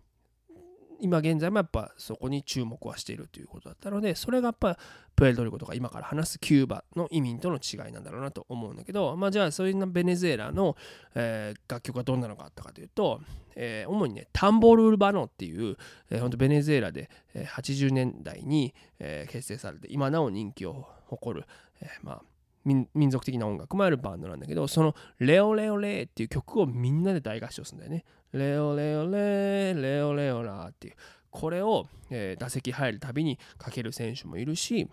今現在もやっぱそこに注目はしているということだったのでそれがやっぱプエルトリコとか今から話すキューバの移民との違いなんだろうなと思うんだけどまあじゃあそういうベネズエラの、えー、楽曲はどんなのがあったかというと、えー、主にねタンボル・ルバノっていう、えー、本当ベネズエラで、え80年代に、えー、結成されて今なお人気を誇る、えー、まあ民族的な音楽もあるバンドなんだけどその「レオレオレ」っていう曲をみんなで大合唱するんだよね。レオレオレレオレオラっていうこれを、えー、打席入るたびにかける選手もいるし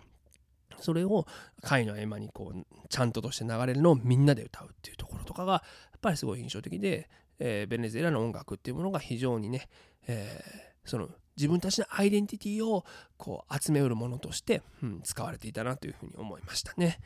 それを回の合間にこうちゃんととして流れるのをみんなで歌うっていうところとかがやっぱりすごい印象的で、えー、ベネズエラの音楽っていうものが非常にね、えー、その自分たちのアイデンティティをこう集めうるものとして、うん、使われていたなというふうに思いましたね。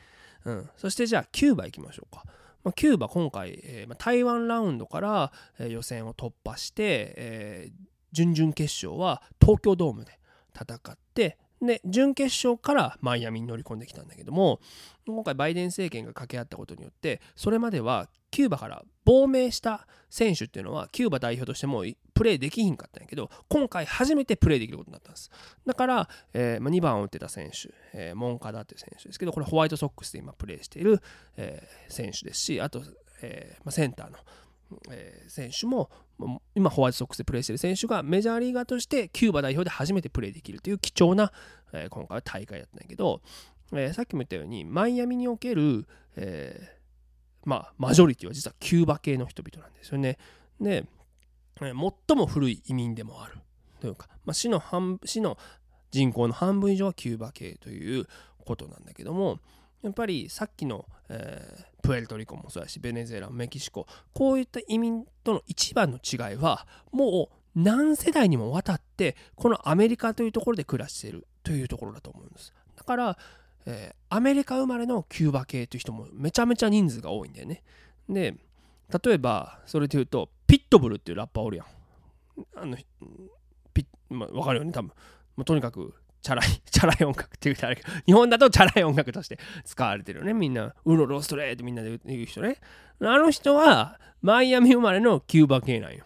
うん、そしてじゃあキューバ行きましょうか。まあ、キューバ今回、えー、台湾ラウンドから、え、予選を突破して、えー、準々決勝は東京ドームで戦ってで準決勝からマイアミに乗り込んできたんだけども今回バイデン政権が掛け合ったことによってそれまではキューバから亡命した選手っていうのはキューバ代表としてもプレーできひんかったんやけど今回初めてプレーできることになったんです。だから、えーま、2番を打ってた選手、えー、モンカダっていう選手ですけどこれホワイトソックスで今プレーしている、えー、選手ですしあと、えま、センターのえ、選手も今ホワイトソックスでプレーしている選手がメジャーリーガーとしてキューバ代表で初めてプレーできるという貴重な、え、今回は大会だったんだけど、え、さっきも言ったようにマイアミにおける、えまあ、マジョリティは実はキューバ系の人々なんですよね。で、え最も古い移民でもあるというか、まあ、市の半市の人口の半分以上はキューバ系ということなんだけどもやっぱりさっきの、えー、プエルトリコもそうやしベネズエラメキシコこういった移民との一番の違いはもう何世代にもわたってこのアメリカというところで暮らしているというところだと思うんです。だから、えー、アメリカ生まれのキューバ系という人もめちゃめちゃ人数が多いんだよね。で例えばそれで言うとピットブルっていうラッパーおるやん。あのピ、まあ、分かるよね多分。もうとにかくチャラい、チャラい音楽って言うとあれけど、日本だとチャラい音楽として使われてるよね。みんな、ウロロストレーってみんなで言う人ね。あの人は、マイアミ生まれのキューバ系なんよ。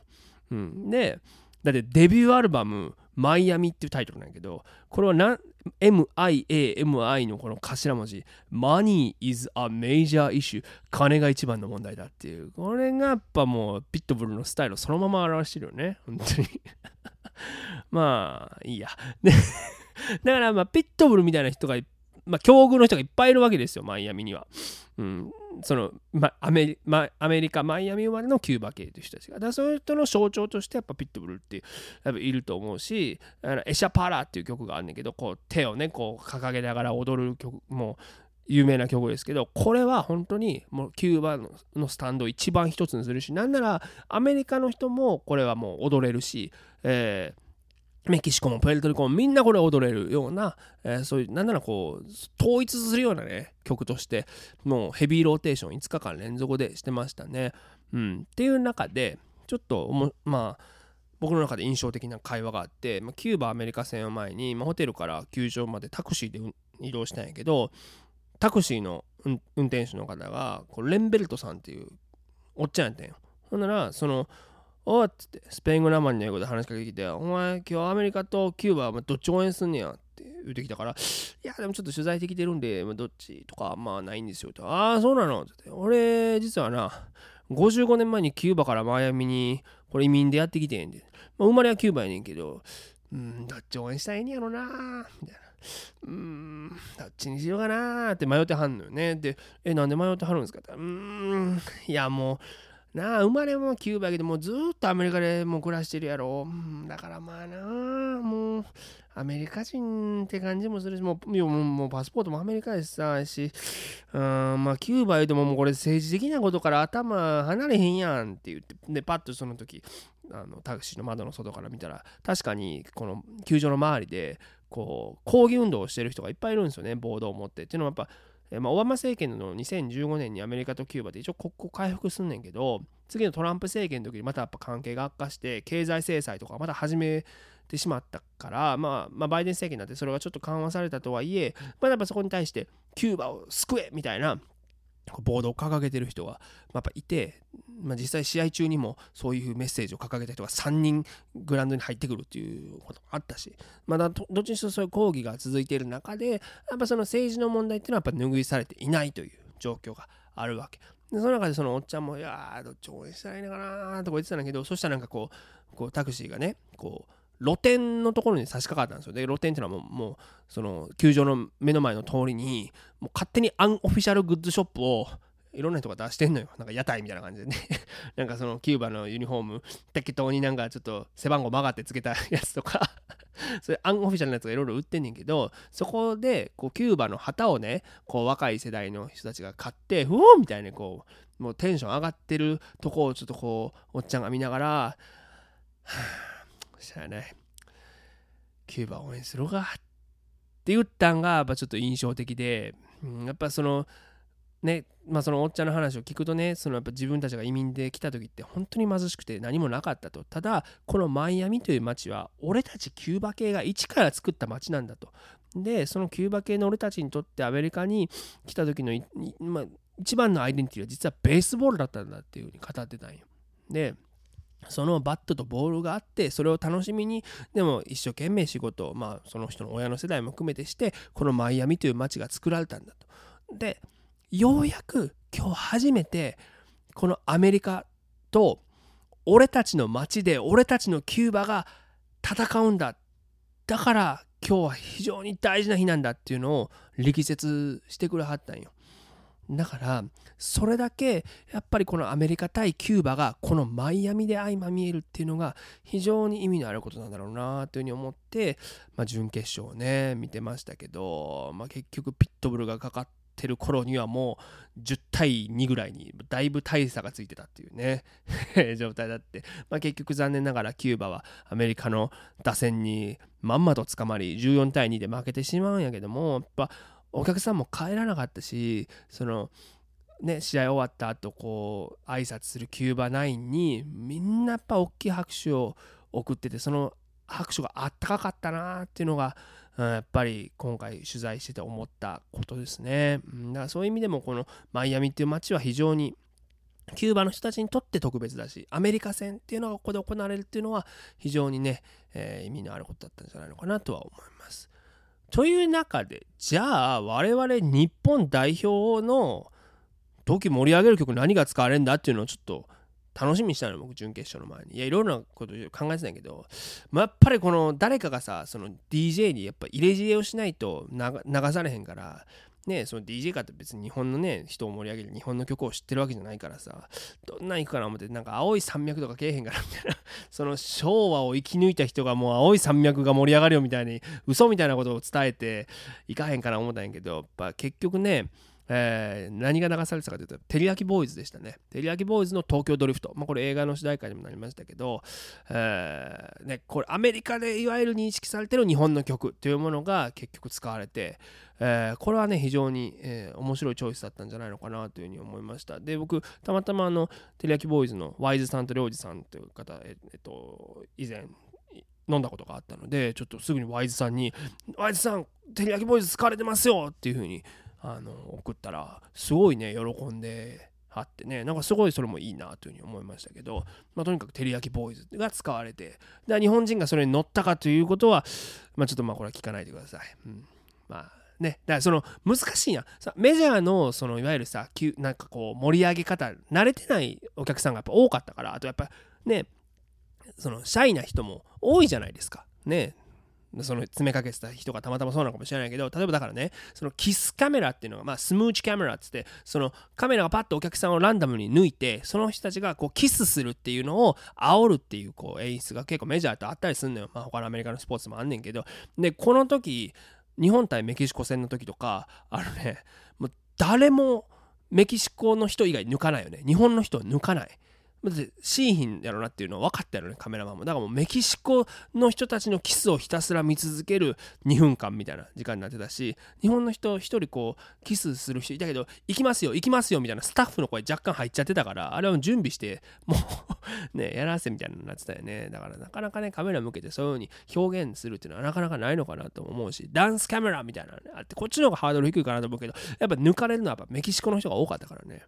うん、で、だってデビューアルバム、マイアミっていうタイトルなんやけど、これはな MIAMI のこの頭文字、Money is a major issue 金が一番の問題だっていう。これがやっぱもうピットブルのスタイルをそのまま表してるよね。本当に まあ、いいや。だから、まあ、ピットブルみたいな人が、まあ、境遇の人がいっぱいいるわけですよ、マイアミには。うん、その、ま、アメリま、アメリカ、マイアミ生まれのキューバ系という人たちが。だそういう人の象徴としてやっぱピットブルってやっぱいると思うし、あのエシャパラっていう曲があるんだけど、こう手をね、こう掲げながら踊る曲、も有名な曲ですけど、これは本当にもうキューバのスタンドを一番一つにするし、なんならアメリカの人もこれはもう踊れるし、えーメキシコもプエルトリコもみんなこれ踊れるような、えー、そういう、なんならこう、統一するようなね、曲として、もうヘビーローテーション5日間連続でしてましたね。うん。っていう中で、ちょっとまあ、僕の中で印象的な会話があって、まあ、キューバアメリカ戦を前に、まあ、ホテルから球場までタクシーで移動したんやけど、タクシーの運転手の方が、こレンベルトさんっていうおっちゃんやったんよ。ほんなら、その、おっつって、スペイン語生に英語で話しかけてきて、お前、今日アメリカとキューバはどっち応援すんねや？って言うてきたから、いや、でもちょっと取材できてるんで、どっちとか、まあないんですよって。ああ、そうなの？ってって。俺、実はな、55年前にキューバからマイアミに、これ移民でやってきてんで。まあ、生まれはキューバやねんけど、うん、どっち応援したいんやろな？みたいな。うーん、どっちにしようかな？って迷ってはんのよね。で、え、なんで迷ってはるんですか？ってうーん、いやもう、なあ、生まれもキューバやけど、もうずっとアメリカでもう暮らしてるやろ。だからまあなあ、もう、アメリカ人って感じもするし、もう、もうパスポートもアメリカですさ、し、うん、まあ、キューバ言うても、もうこれ政治的なことから頭離れへんやんって言って、で、パッとその時、あのタクシーの窓の外から見たら、確かに、この球場の周りで、こう、抗議運動をしてる人がいっぱいいるんですよね、ボードを持って。っていうのはやっぱ、えまあ、オバマ政権の2015年にアメリカとキューバで一応国交回復すんねんけど次のトランプ政権の時にまたやっぱ関係が悪化して経済制裁とかまた始めてしまったから、まあ、まあバイデン政権になってそれがちょっと緩和されたとはいえまだやっぱそこに対してキューバを救えみたいなボードを掲げてる人がやっぱいて、まあ、実際試合中にもそういうメッセージを掲げた人が3人グラウンドに入ってくるっていうこともあったし、まだどっちにしろそういう抗議が続いている中でやっぱその政治の問題っていうのはやっぱ拭いされていないという状況があるわけ。でその中でそのおっちゃんも「いやーどっち応援したらいいのかな」とか言ってたんだけどそしたらなんかこうこうタクシーがねこう露店のところに差し掛かったんですよ。で、露店っていうのはもう、もうその、球場の目の前の通りに、もう勝手にアンオフィシャルグッズショップを、いろんな人が出してんのよ。なんか屋台みたいな感じでね。なんかそのキューバのユニフォーム、適当になんかちょっと背番号曲がってつけたやつとか そういうアンオフィシャルなやつがいろいろ売ってんねんけど、そこで、こう、キューバの旗をね、こう、若い世代の人たちが買って、ふおーみたいにこう、もうテンション上がってるとこをちょっとこう、おっちゃんが見ながら、はぁ、しゃあない。キューバ応援するか？って言ったんがやっぱちょっと印象的で、うん、やっぱそのねまあそのおっちゃんの話を聞くとねそのやっぱ自分たちが移民で来た時って本当に貧しくて何もなかったとただこのマイアミという街は俺たちキューバ系が一から作った街なんだとでそのキューバ系の俺たちにとってアメリカに来た時のまあ、一番のアイデンティティは実はベースボールだったんだっていうふうに語ってたんよ。でそのバットとボールがあってそれを楽しみにでも一生懸命仕事をまあその人の親の世代も含めてしてこのマイアミという街が作られたんだと。でようやく今日初めてこのアメリカと俺たちの街で俺たちのキューバが戦うんだだから今日は非常に大事な日なんだっていうのを力説してくれはったんよ。だからそれだけやっぱりこのアメリカ対キューバがこのマイアミで相まみえるっていうのが非常に意味のあることなんだろうなというふうに思って、まあ、準決勝をね見てましたけど、まあ、結局ピットブルがかかってる頃にはもう10対2ぐらいにだいぶ大差がついてたっていうね 状態だって、まあ、結局残念ながらキューバはアメリカの打線にまんまと捕まり14対2で負けてしまうんやけどもやっぱお客さんも帰らなかったしそのね試合終わった後こう挨拶するキューバナインにみんなやっぱ大きい拍手を送っててその拍手があったかかったなっていうのが、うん、やっぱり今回取材してて思ったことですね。うん、だからそういう意味でもこのマイアミっていう街は非常にキューバの人たちにとって特別だし、アメリカ戦っていうのがここで行われるっていうのは非常にね、えー、意味のあることだったんじゃないのかなとは思います。という中で、じゃあ我々日本代表の時盛り上げる曲何が使われるんだっていうのをちょっと楽しみにしたの僕準決勝の前に。いやいろいろなこと考えてたんやけど、まあ、やっぱりこの誰かがさその DJ にやっぱ入れ知恵をしないと流されへんからねその DJ かって別に日本のね人を盛り上げる日本の曲を知ってるわけじゃないからさどんなん行くかな思ってなんか青い山脈とかけえへんからみたいな。その昭和を生き抜いた人がもう青い山脈が盛り上がるよみたいに嘘みたいなことを伝えて行かへんかな思ったんやけどやっぱ結局ねえー、何が流されてたかというと、テリヤキボーイズでしたね。テリヤキボーイズの東京ドリフト。まあ、これ映画の主題歌にもなりましたけど、えー、ね、これアメリカでいわゆる認識されてる日本の曲というものが結局使われて、えー、これはね、非常に、えー、面白いチョイスだったんじゃないのかなというふうに思いました。で、僕、たまたまあの、テリヤキボーイズのワイズさんとリョウジさんという方、えっと、以前、飲んだことがあったので、ちょっとすぐにワイズさんに、ワイズさん、テリヤキボーイズ使われてますよっていうふうにあの送ったらすごいね喜んではってね。なんかすごいそれもいいなというふうに思いましたけど、まあ、とにかく照り焼きボーイズが使われて。で日本人がそれに乗ったかということは、まあ、ちょっとまあこれは聞かないでください。うん、まあね、だからその難しいや。さメジャーのそのいわゆるさなんかこう盛り上げ方慣れてないお客さんがやっぱ多かったから。あとやっぱねそのシャイな人も多いじゃないですか。ね。その詰めかけてた人がたまたまそうなのかもしれないけど例えばだからねそのキスカメラっていうのが、まあ、スムーチカメラっつってそのカメラがパッとお客さんをランダムに抜いてその人たちがこうキスするっていうのを煽るっていうこう演出が結構メジャーとあったりするのよ、まあ、他のアメリカのスポーツもあんねんけど。でこの時日本対メキシコ戦の時とかあのねもう誰もメキシコの人以外抜かないよね。日本の人は抜かない。だってシーヒンやろなっていうのは分かったやろねカメラマンも。だからもうメキシコの人たちのキスをひたすら見続ける2分間みたいな時間になってたし日本の人1人こうキスする人いたけど行きますよ行きますよみたいなスタッフの声若干入っちゃってたからあれは準備してもうねやらせみたいになってたよね。だからなかなかねカメラ向けてそういう風に表現するっていうのはなかなかないのかなと思うしダンスカメラみたいなのあってこっちの方がハードル低いかなと思うけどやっぱ抜かれるのはやっぱメキシコの人が多かったからね。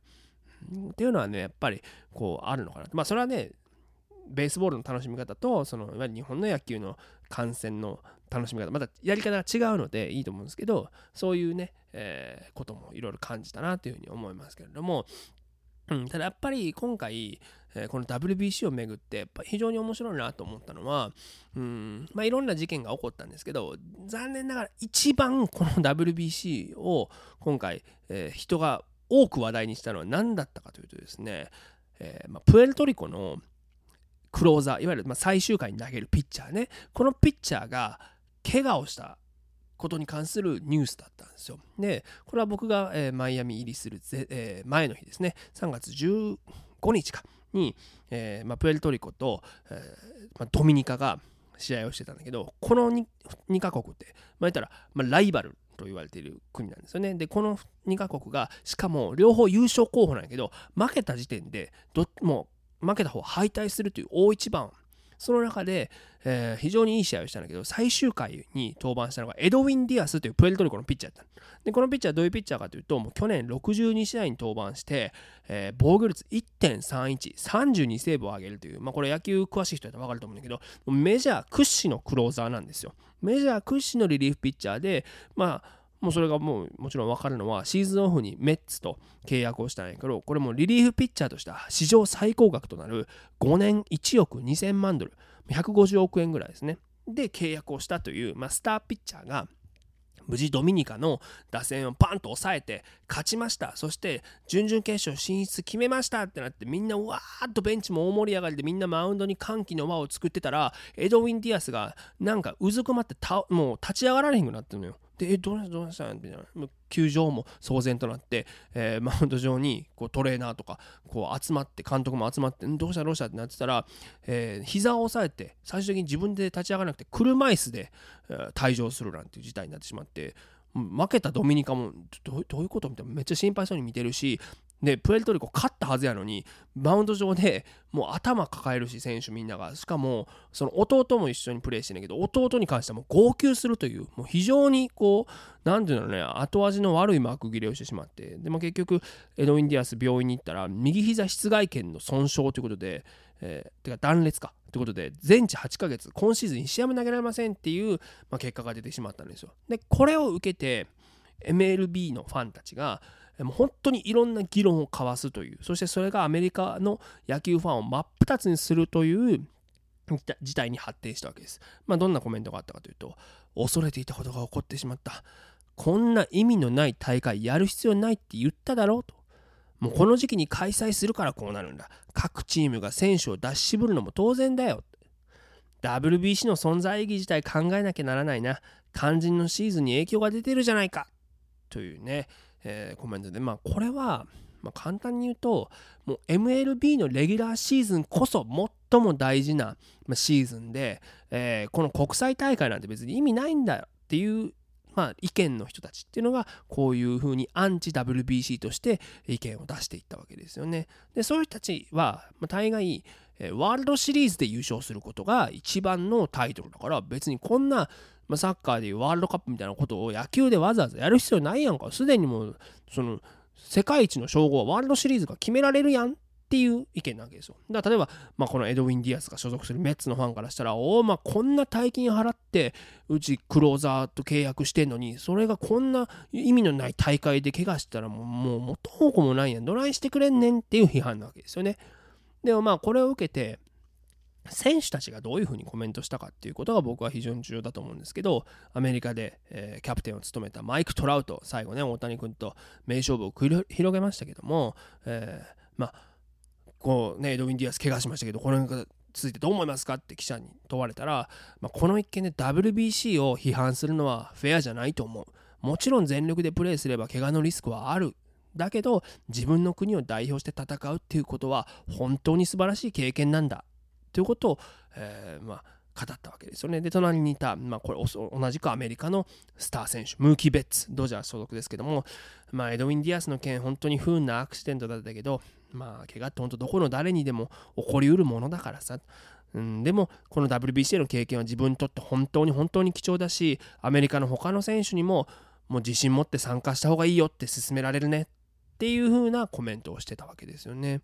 っていうのはねやっぱりこうあるのかな。まあそれはねベースボールの楽しみ方とそのいわゆる日本の野球の観戦の楽しみ方またやり方が違うのでいいと思うんですけどそういうね、えー、こともいろいろ感じたなというふうに思いますけれども、うん、ただやっぱり今回、えー、この WBC をめぐってやっぱ非常に面白いなと思ったのは、うんまあ、いろんな事件が起こったんですけど残念ながら一番この WBC を今回、えー、人が多く話題にしたのは何だったかというとですね、えー、ま、プエルトリコのクローザーいわゆるま最終回に投げるピッチャーね。このピッチャーが怪我をしたことに関するニュースだったんですよ。でこれは僕が、えー、マイアミ入りするえー、前の日ですね。3月15日か。に、えーまあ、プエルトリコと、えまあ、ドミニカが試合をしてたんだけどこの 2, 2カ国って、まあ、言ったら、ま、ライバルと言われている国なんですよね。で、この2カ国が、しかも両方優勝候補なんやけど、負けた時点でど、もう負けた方敗退するという大一番その中で、えー、非常にいい試合をしたんだけど、最終回に登板したのがエドウィン・ディアスというプエルトリコのピッチャーだった。で、このピッチャーはどういうピッチャーかというと、もう去年62試合に登板して、えー、防御率1.31、32セーブを上げるという、まあこれ野球詳しい人だと分かると思うんだけど、メジャー屈指のクローザーなんですよ。メジャー屈指のリリーフピッチャーで、まあ、もうそれがもうもちろん分かるのはシーズンオフにメッツと契約をしたんやけどこれもリリーフピッチャーとしては史上最高額となる5年1億2000万ドル150億円ぐらいですね。で契約をしたという、まあ、スターピッチャーが無事ドミニカの打線をパンと抑えて勝ちました。そして準々決勝進出決めました。ってなってみんなわーっとベンチも大盛り上がりでみんなマウンドに歓喜の輪を作ってたらエドウィン・ディアスがなんかうずくまってもう立ち上がられへんくなってるのよ。で、どうしたどうしたみたいな。球場も騒然となって、えー、マウンド上にこうトレーナーとかこう集まって、監督も集まって、どうしたどうした？ってなってたら、えー、膝を押さえて、最終的に自分で立ち上がらなくて、車椅子で、えー、退場するなんていう事態になってしまって、負けたドミニカもどういうこと？みたいな。めっちゃ心配そうに見てるしでプエルトリコ勝ったはずやのにマウンド上でもう頭抱えるし選手みんなが。しかもその弟も一緒にプレーしてんだけど弟に関してはもう号泣するというもう非常にこう何て言うのね後味の悪い幕切れをしてしまって。でも結局エドウィン・ディアス病院に行ったら右膝室外腱の損傷ということで、えー、てか断裂かということで全治8ヶ月今シーズン1試合も投げられませんっていう、まあ、結果が出てしまったんですよ。でこれを受けて MLB のファンたちがもう本当にいろんな議論を交わすというそしてそれがアメリカの野球ファンを真っ二つにするという事態に発展したわけです。まあ、どんなコメントがあったかというと恐れていたことが起こってしまった。こんな意味のない大会やる必要ないって言っただろうと。もうこの時期に開催するからこうなるんだ。各チームが選手を出し渋るのも当然だよ。WBC の存在意義自体考えなきゃならないな。肝心のシーズンに影響が出てるじゃないか。というね。えー、コメントで、まあ、これは、まあ、簡単に言うと、もう MLB のレギュラーシーズンこそ最も大事なシーズンで、えー、この国際大会なんて別に意味ないんだよっていうまあ、意見の人たちっていうのがこういうふうにアンチ WBC として意見を出していったわけですよね。でそういう人たちは、まあ、大概ワールドシリーズで優勝することが一番のタイトルだから別にこんな、サッカーでいうワールドカップみたいなことを野球でわざわざやる必要ないやんか。すでにもう、その、世界一の称号はワールドシリーズが決められるやんっていう意見なわけですよ。だから例えば、まあ、このエドウィン・ディアスが所属するメッツのファンからしたら、おお、まあ、こんな大金払って、うちクローザーと契約してんのに、それがこんな意味のない大会で怪我したらもう、もう元方向もないやん。どないしてくれんねんっていう批判なわけですよね。でもまあ、これを受けて、選手たちがどういうふうにコメントしたかっていうことが僕は非常に重要だと思うんですけどアメリカで、えー、キャプテンを務めたマイク・トラウト最後ね大谷君と名勝負を繰り広げましたけども、えー、まあこうねエドウィン・ディアス怪我しましたけどこれについてどう思いますかって記者に問われたら、まあ、この一件で WBC を批判するのはフェアじゃないと思う。もちろん全力でプレーすれば怪我のリスクはあるだけど自分の国を代表して戦うっていうことは本当に素晴らしい経験なんだ。ということを、えー、まあ、語ったわけですよね。で、隣にいた、まあ、これ同じくアメリカのスター選手、ムーキー・ベッツ、ドジャー所属ですけども、まあ、エドウィン・ディアスの件、本当に不運なアクシデントだったけど、まあ、怪我って本当どこの誰にでも起こりうるものだからさ、うん、でもこの WBC の経験は自分にとって本当に本当に貴重だしアメリカの他の選手にももう自信持って参加した方がいいよって勧められるね。っていう風なコメントをしてたわけですよね。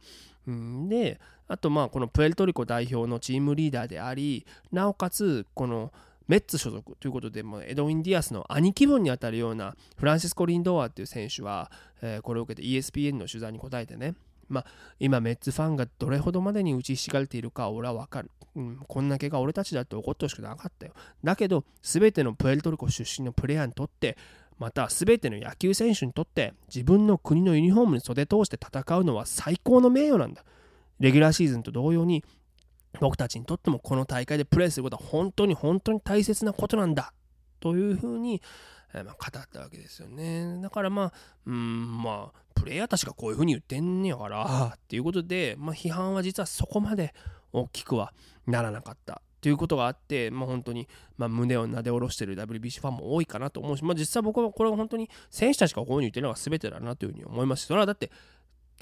うん、であとまあこのプエルトリコ代表のチームリーダーでありなおかつこのメッツ所属ということでもエドウィン・ディアスの兄貴分にあたるようなフランシスコ・リンドアっていう選手は、え、これを受けて ESPN の取材に答えてね。まあ、今メッツファンがどれほどまでに打ちひしがれているか俺は分かる、うん、こんな怪我俺たちだって怒ってほしくなかったよ。だけど全てのプエルトリコ出身のプレイヤーにとってまた全ての野球選手にとって自分の国のユニフォームに袖通して戦うのは最高の名誉なんだ。レギュラーシーズンと同様に僕たちにとってもこの大会でプレーすることは本当に本当に大切なことなんだ。というふうに、えま、語ったわけですよね。だからまあ、うんまあ、プレイヤーたちがこういうふうに言ってんねやからっていうことで、まあ、批判は実はそこまで大きくはならなかった。ということがあって、まあ、本当に、まあ、胸をなで下ろしてる WBC ファンも多いかなと思うし、まあ、実際僕はこれは本当に選手たちがこういうふうに言ってるのが全てだなというふうに思いますし、それはだって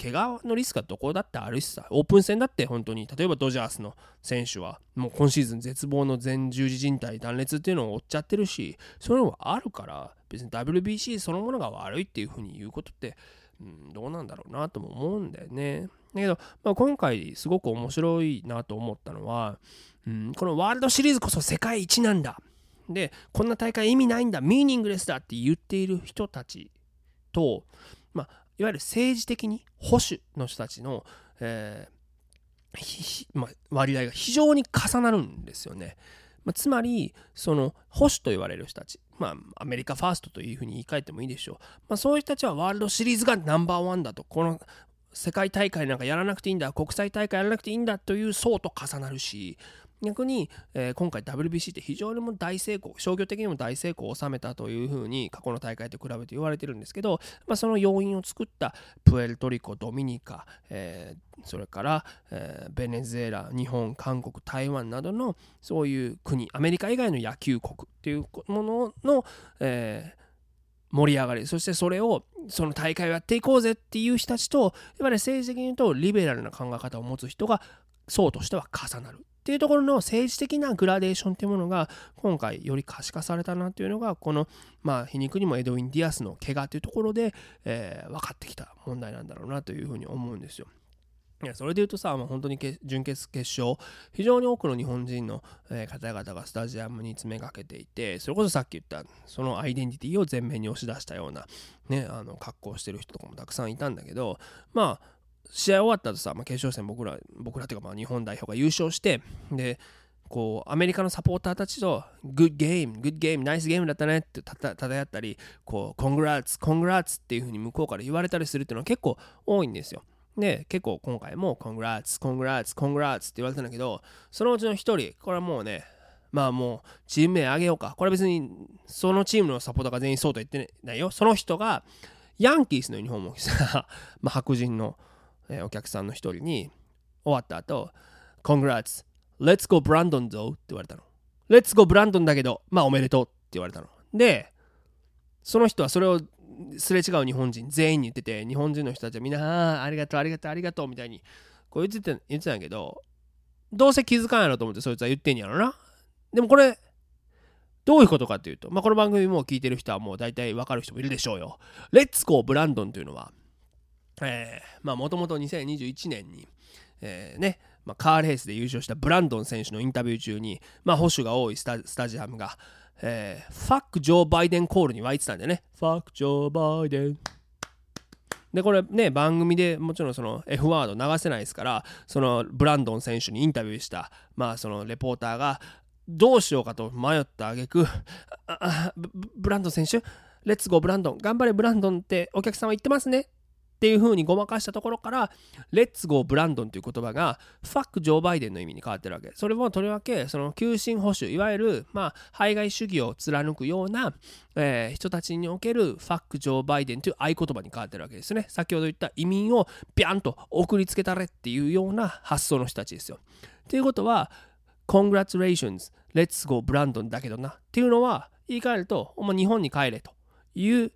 怪我のリスクはどこだってあるしさ、オープン戦だって本当に、例えばドジャースの選手は、もう今シーズン絶望の前十字靭帯断裂っていうのを負っちゃってるし、そういうのはあるから、別に WBC そのものが悪いっていうふうに言うことって、うん、どうなんだろうなとも思うんだよね。だけど、まあ、今回すごく面白いなと思ったのは、うん、このワールドシリーズこそ世界一なんだ。で、こんな大会意味ないんだ、ミーニングレスだって言っている人たちと、まあ、いわゆる政治的に保守の人たちの、えーまあ、割合が非常に重なるんですよね。まあ、つまり、その保守と言われる人たち、まあ、アメリカファーストというふうに言い換えてもいいでしょう。まあ、そういう人たちはワールドシリーズがナンバーワンだと、この世界大会なんかやらなくていいんだ、国際大会やらなくていいんだという層と重なるし、逆に、えー、今回 WBC って非常にも大成功、商業的にも大成功を収めたというふうに過去の大会と比べて言われてるんですけど、まあ、その要因を作ったプエルトリコ、ドミニカ、えー、それから、えー、ベネズエラ、日本、韓国、台湾などのそういう国、アメリカ以外の野球国っていうものの、えー盛り上がり、そしてそれを、その大会をやっていこうぜっていう人たちと、いわゆる政治的に言うと、リベラルな考え方を持つ人が、層としては重なる。っていうところの政治的なグラデーションっていうものが今回より可視化されたなっていうのがこのまあ皮肉にもエドウィン・ディアスの怪我というところで、えー、分かってきた問題なんだろうなというふうに思うんですよ。いやそれで言うとさ、まあ、本当に準決決勝、非常に多くの日本人の、え方々がスタジアムに詰めかけていて、それこそさっき言った、そのアイデンティティを前面に押し出したような、ね、あの格好してる人とかもたくさんいたんだけど、まあ、試合終わったとさ、まあ、決勝戦僕ら、僕らっていうかまあ日本代表が優勝して、で、こう、アメリカのサポーターたちと、グッドゲーム、グッドゲーム、ナイスゲームだったねってたた漂ったり、こう、コングラッツ、コングラッツっていう風に向こうから言われたりするっていうのは結構多いんですよ。で、結構今回も、コングラッツ、コングラッツ、コングラッツって言われたんだけど、そのうちの一人、これはもうね、まあもう、チーム名あげようか。これ別に、そのチームのサポーターが全員そうと言ってないよ。その人が、ヤンキースのユニフォームを着た、まあ、白人の、えー、お客さんの一人に終わった後 Congrats Let's go Brandon ぞって言われたの。Let's go Brandon だけどまあおめでとうって言われたの。でその人はそれをすれ違う日本人全員に言ってて日本人の人たちはみんなありがとうありがとうありがとうみたいにこう言ってた言ってたんやけどどうせ気づかんやろと思ってそいつは言ってんやろな。でもこれどういうことかっていうと、まあ、この番組も聞いてる人はもう大体わかる人もいるでしょうよ。レッツゴーブランドンというのは、えー、まあもともと2021年に、えー、ね、まあ、カーレースで優勝したブランドン選手のインタビュー中に、まあ、保守が多いスタジアムが、えー、ファック・ジョー・バイデンコールに湧いてたんでね。ファック・ジョー・バイデン。で、これね、番組でもちろんその F ワード流せないですから、そのブランドン選手にインタビューした、まあそのレポーターが、どうしようかと迷ったあげく、ブランドン選手、レッツゴーブランドン、頑張れブランドンってお客さんは言ってますねっていう風にごまかしたところから、レッツゴーブランドンという言葉が、ファックジョー・バイデンの意味に変わってるわけ。それもとりわけ、その急進保守、いわゆる、まあ、排外主義を貫くような、えー、人たちにおけるファックジョー・バイデンという合言葉に変わってるわけですね。先ほど言った移民をビャンと送りつけたれっていうような発想の人たちですよ。ということは、Congratulations, Let's go ブランドンだけどな。っていうのは、言い換えると、お前日本に帰れという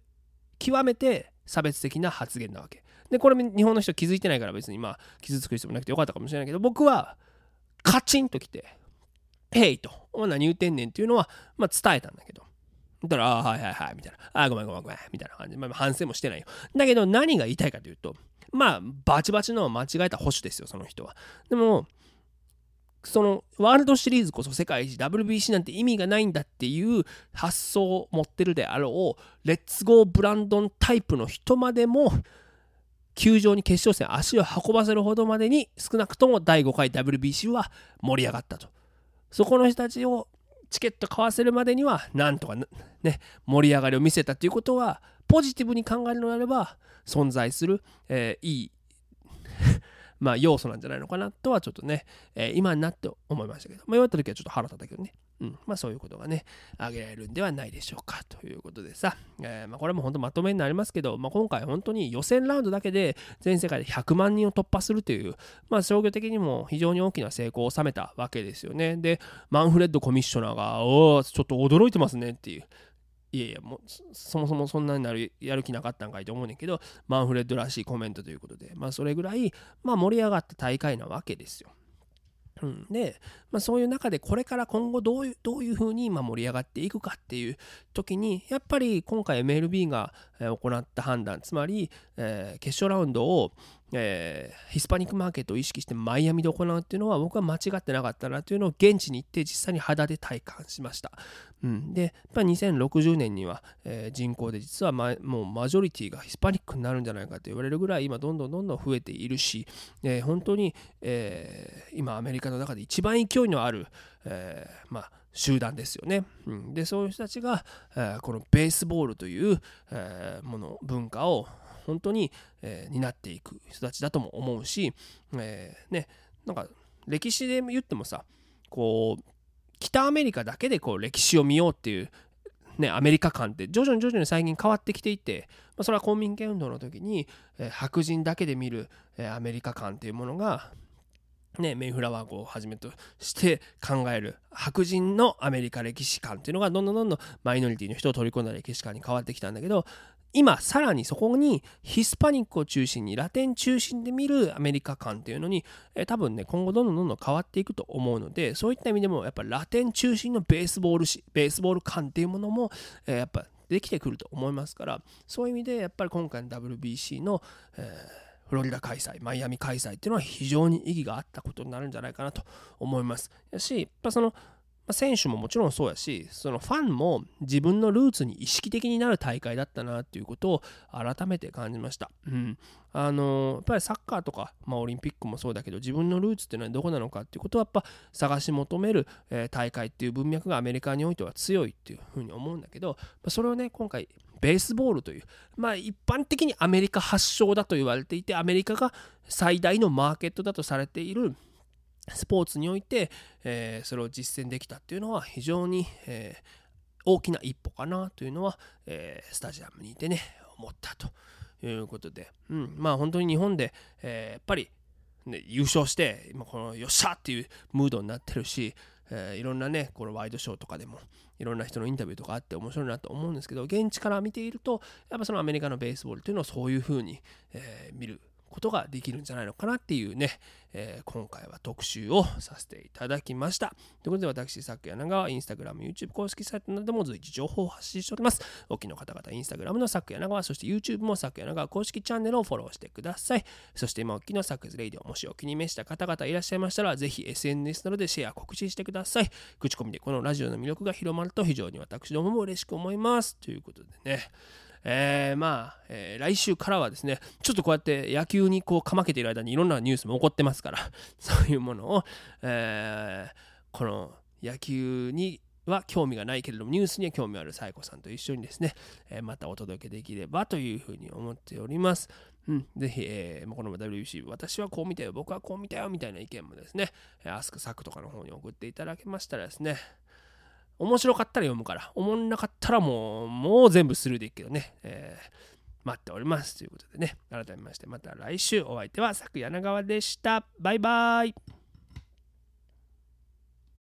極めて差別的な発言なわけ。で、これ日本の人気づいてないから別にまあ傷つく人もなくてよかったかもしれないけど、僕はカチンと来て、ヘイと、お何言うてんねんっていうのは、まあ伝えたんだけど。だから、あはいはいはい、みたいな。あごめんごめんごめん、みたいな感じで、まあ、反省もしてないよ。だけど何が言いたいかというと、まあ、バチバチの間違えた保守ですよ、その人は。でも、そのワールドシリーズこそ世界一 WBC なんて意味がないんだっていう発想を持ってるであろうレッツゴーブランドンタイプの人までも球場に決勝戦足を運ばせるほどまでに少なくとも第5回 WBC は盛り上がったと。そこの人たちをチケット買わせるまでにはなんとかね盛り上がりを見せたということはポジティブに考えるのであれば存在する、えー、いいまあ、要素なんじゃないのかなとはちょっとね、えー、今になって思いましたけど、まあ、言われた時はちょっと腹立ったけどね、うん、まあそういうことがね、挙げられるんではないでしょうかということでさ、えー、まあこれも本当まとめになりますけど、まあ、今回本当に予選ラウンドだけで全世界で100万人を突破するという、まあ商業的にも非常に大きな成功を収めたわけですよね。で、マンフレッドコミッショナーが、おお、ちょっと驚いてますねっていう。いやいやもうそもそもそんなになるやる気なかったんかいと思うねんけどマンフレッドらしいコメントということでまあそれぐらい、まあ、盛り上がった大会なわけですよ。うん、で、まあ、そういう中でこれから今後どういうどういうふうに今盛り上がっていくかっていう時にやっぱり今回 MLB が行った判断つまり、えー、決勝ラウンドをえー、ヒスパニックマーケットを意識してマイアミで行うっていうのは僕は間違ってなかったなというのを現地に行って実際に肌で体感しました。うん、で、やっぱ2060年には、えー、人口で実は、ま、もうマジョリティがヒスパニックになるんじゃないかと言われるぐらい今どんどんどんどん増えているし、えー、本当に、え、今アメリカの中で一番勢いのある、え、まあ集団ですよね。うん、でそういう人たちが、えー、このベースボールという、えー、もの文化を本当に、えー、担っていく人たちだとも思うし、えー、ね、なんか歴史で言ってもさこう北アメリカだけでこう歴史を見ようっていうね、アメリカ観って徐々に徐々に最近変わってきていて、まあ、それは公民権運動の時に、えー、白人だけで見る、えー、アメリカ観っていうものが、ね、メイフラワー号をはじめとして考える白人のアメリカ歴史観っていうのがどんどんどんどんマイノリティの人を取り込んだ歴史観に変わってきたんだけど今さらにそこにヒスパニックを中心にラテン中心で見るアメリカ観っていうのに、え多分ね今後どんどんどんどん変わっていくと思うのでそういった意味でもやっぱラテン中心のベースボールしベースボール感っていうものも、えやっぱできてくると思いますからそういう意味でやっぱり今回の WBC の、えーフロリダ開催、マイアミ開催っていうのは非常に意義があったことになるんじゃないかなと思います。やし、やっぱその選手ももちろんそうやしそのファンも自分のルーツに意識的になる大会だったなっていうことを改めて感じました。うん、あのやっぱりサッカーとか、まあ、オリンピックもそうだけど自分のルーツっていうのはどこなのかっていうことはやっぱ探し求める、大会っていう文脈がアメリカにおいては強いっていうふうに思うんだけどそれをね今回ベースボールというまあ一般的にアメリカ発祥だと言われていてアメリカが最大のマーケットだとされているスポーツにおいて、えー、それを実践できたっていうのは非常に、えー、大きな一歩かなというのは、えー、スタジアムにいてね思ったということで、うん、まあ本当に日本で、えやっぱり、ね、優勝して今このよっしゃっていうムードになってるし、えいろんなねこのワイドショーとかでもいろんな人のインタビューとかあって面白いなと思うんですけど現地から見ているとやっぱそのアメリカのベースボールというのをそういうふうに、え見ることができるんじゃないのかなっていうね、えー、今回は特集をさせていただきました。ということで私、さっき柳川、インスタグラム、YouTube 公式サイトなども随時情報を発信しております。おきの方々、インスタグラムのサック柳川、そして YouTube もサック柳川公式チャンネルをフォローしてください。そして今おきのサックズレイディオ、もしお気に召した方々いらっしゃいましたら、ぜひ SNS などでシェア、告知してください。口コミでこのラジオの魅力が広まると非常に私どもも嬉しく思います。ということでね。えー、まあ、えー、来週からはですね、ちょっとこうやって野球にこうかまけている間にいろんなニュースも起こってますから、そういうものを、えー、この野球には興味がないけれども、ニュースには興味あるサイコさんと一緒にですね、えー、またお届けできればというふうに思っております。うん、ぜひ、えー、この WBC、私はこう見たよ、僕はこう見たよ、みたいな意見もですね、アスクサクとかの方に送っていただけましたらですね、面白かったら読むから、おもんなかったらもう、もう全部スルーでいくけどね、えー、待っております。ということでね、改めまして、また来週お相手は、佐久柳川でした。バイバイ。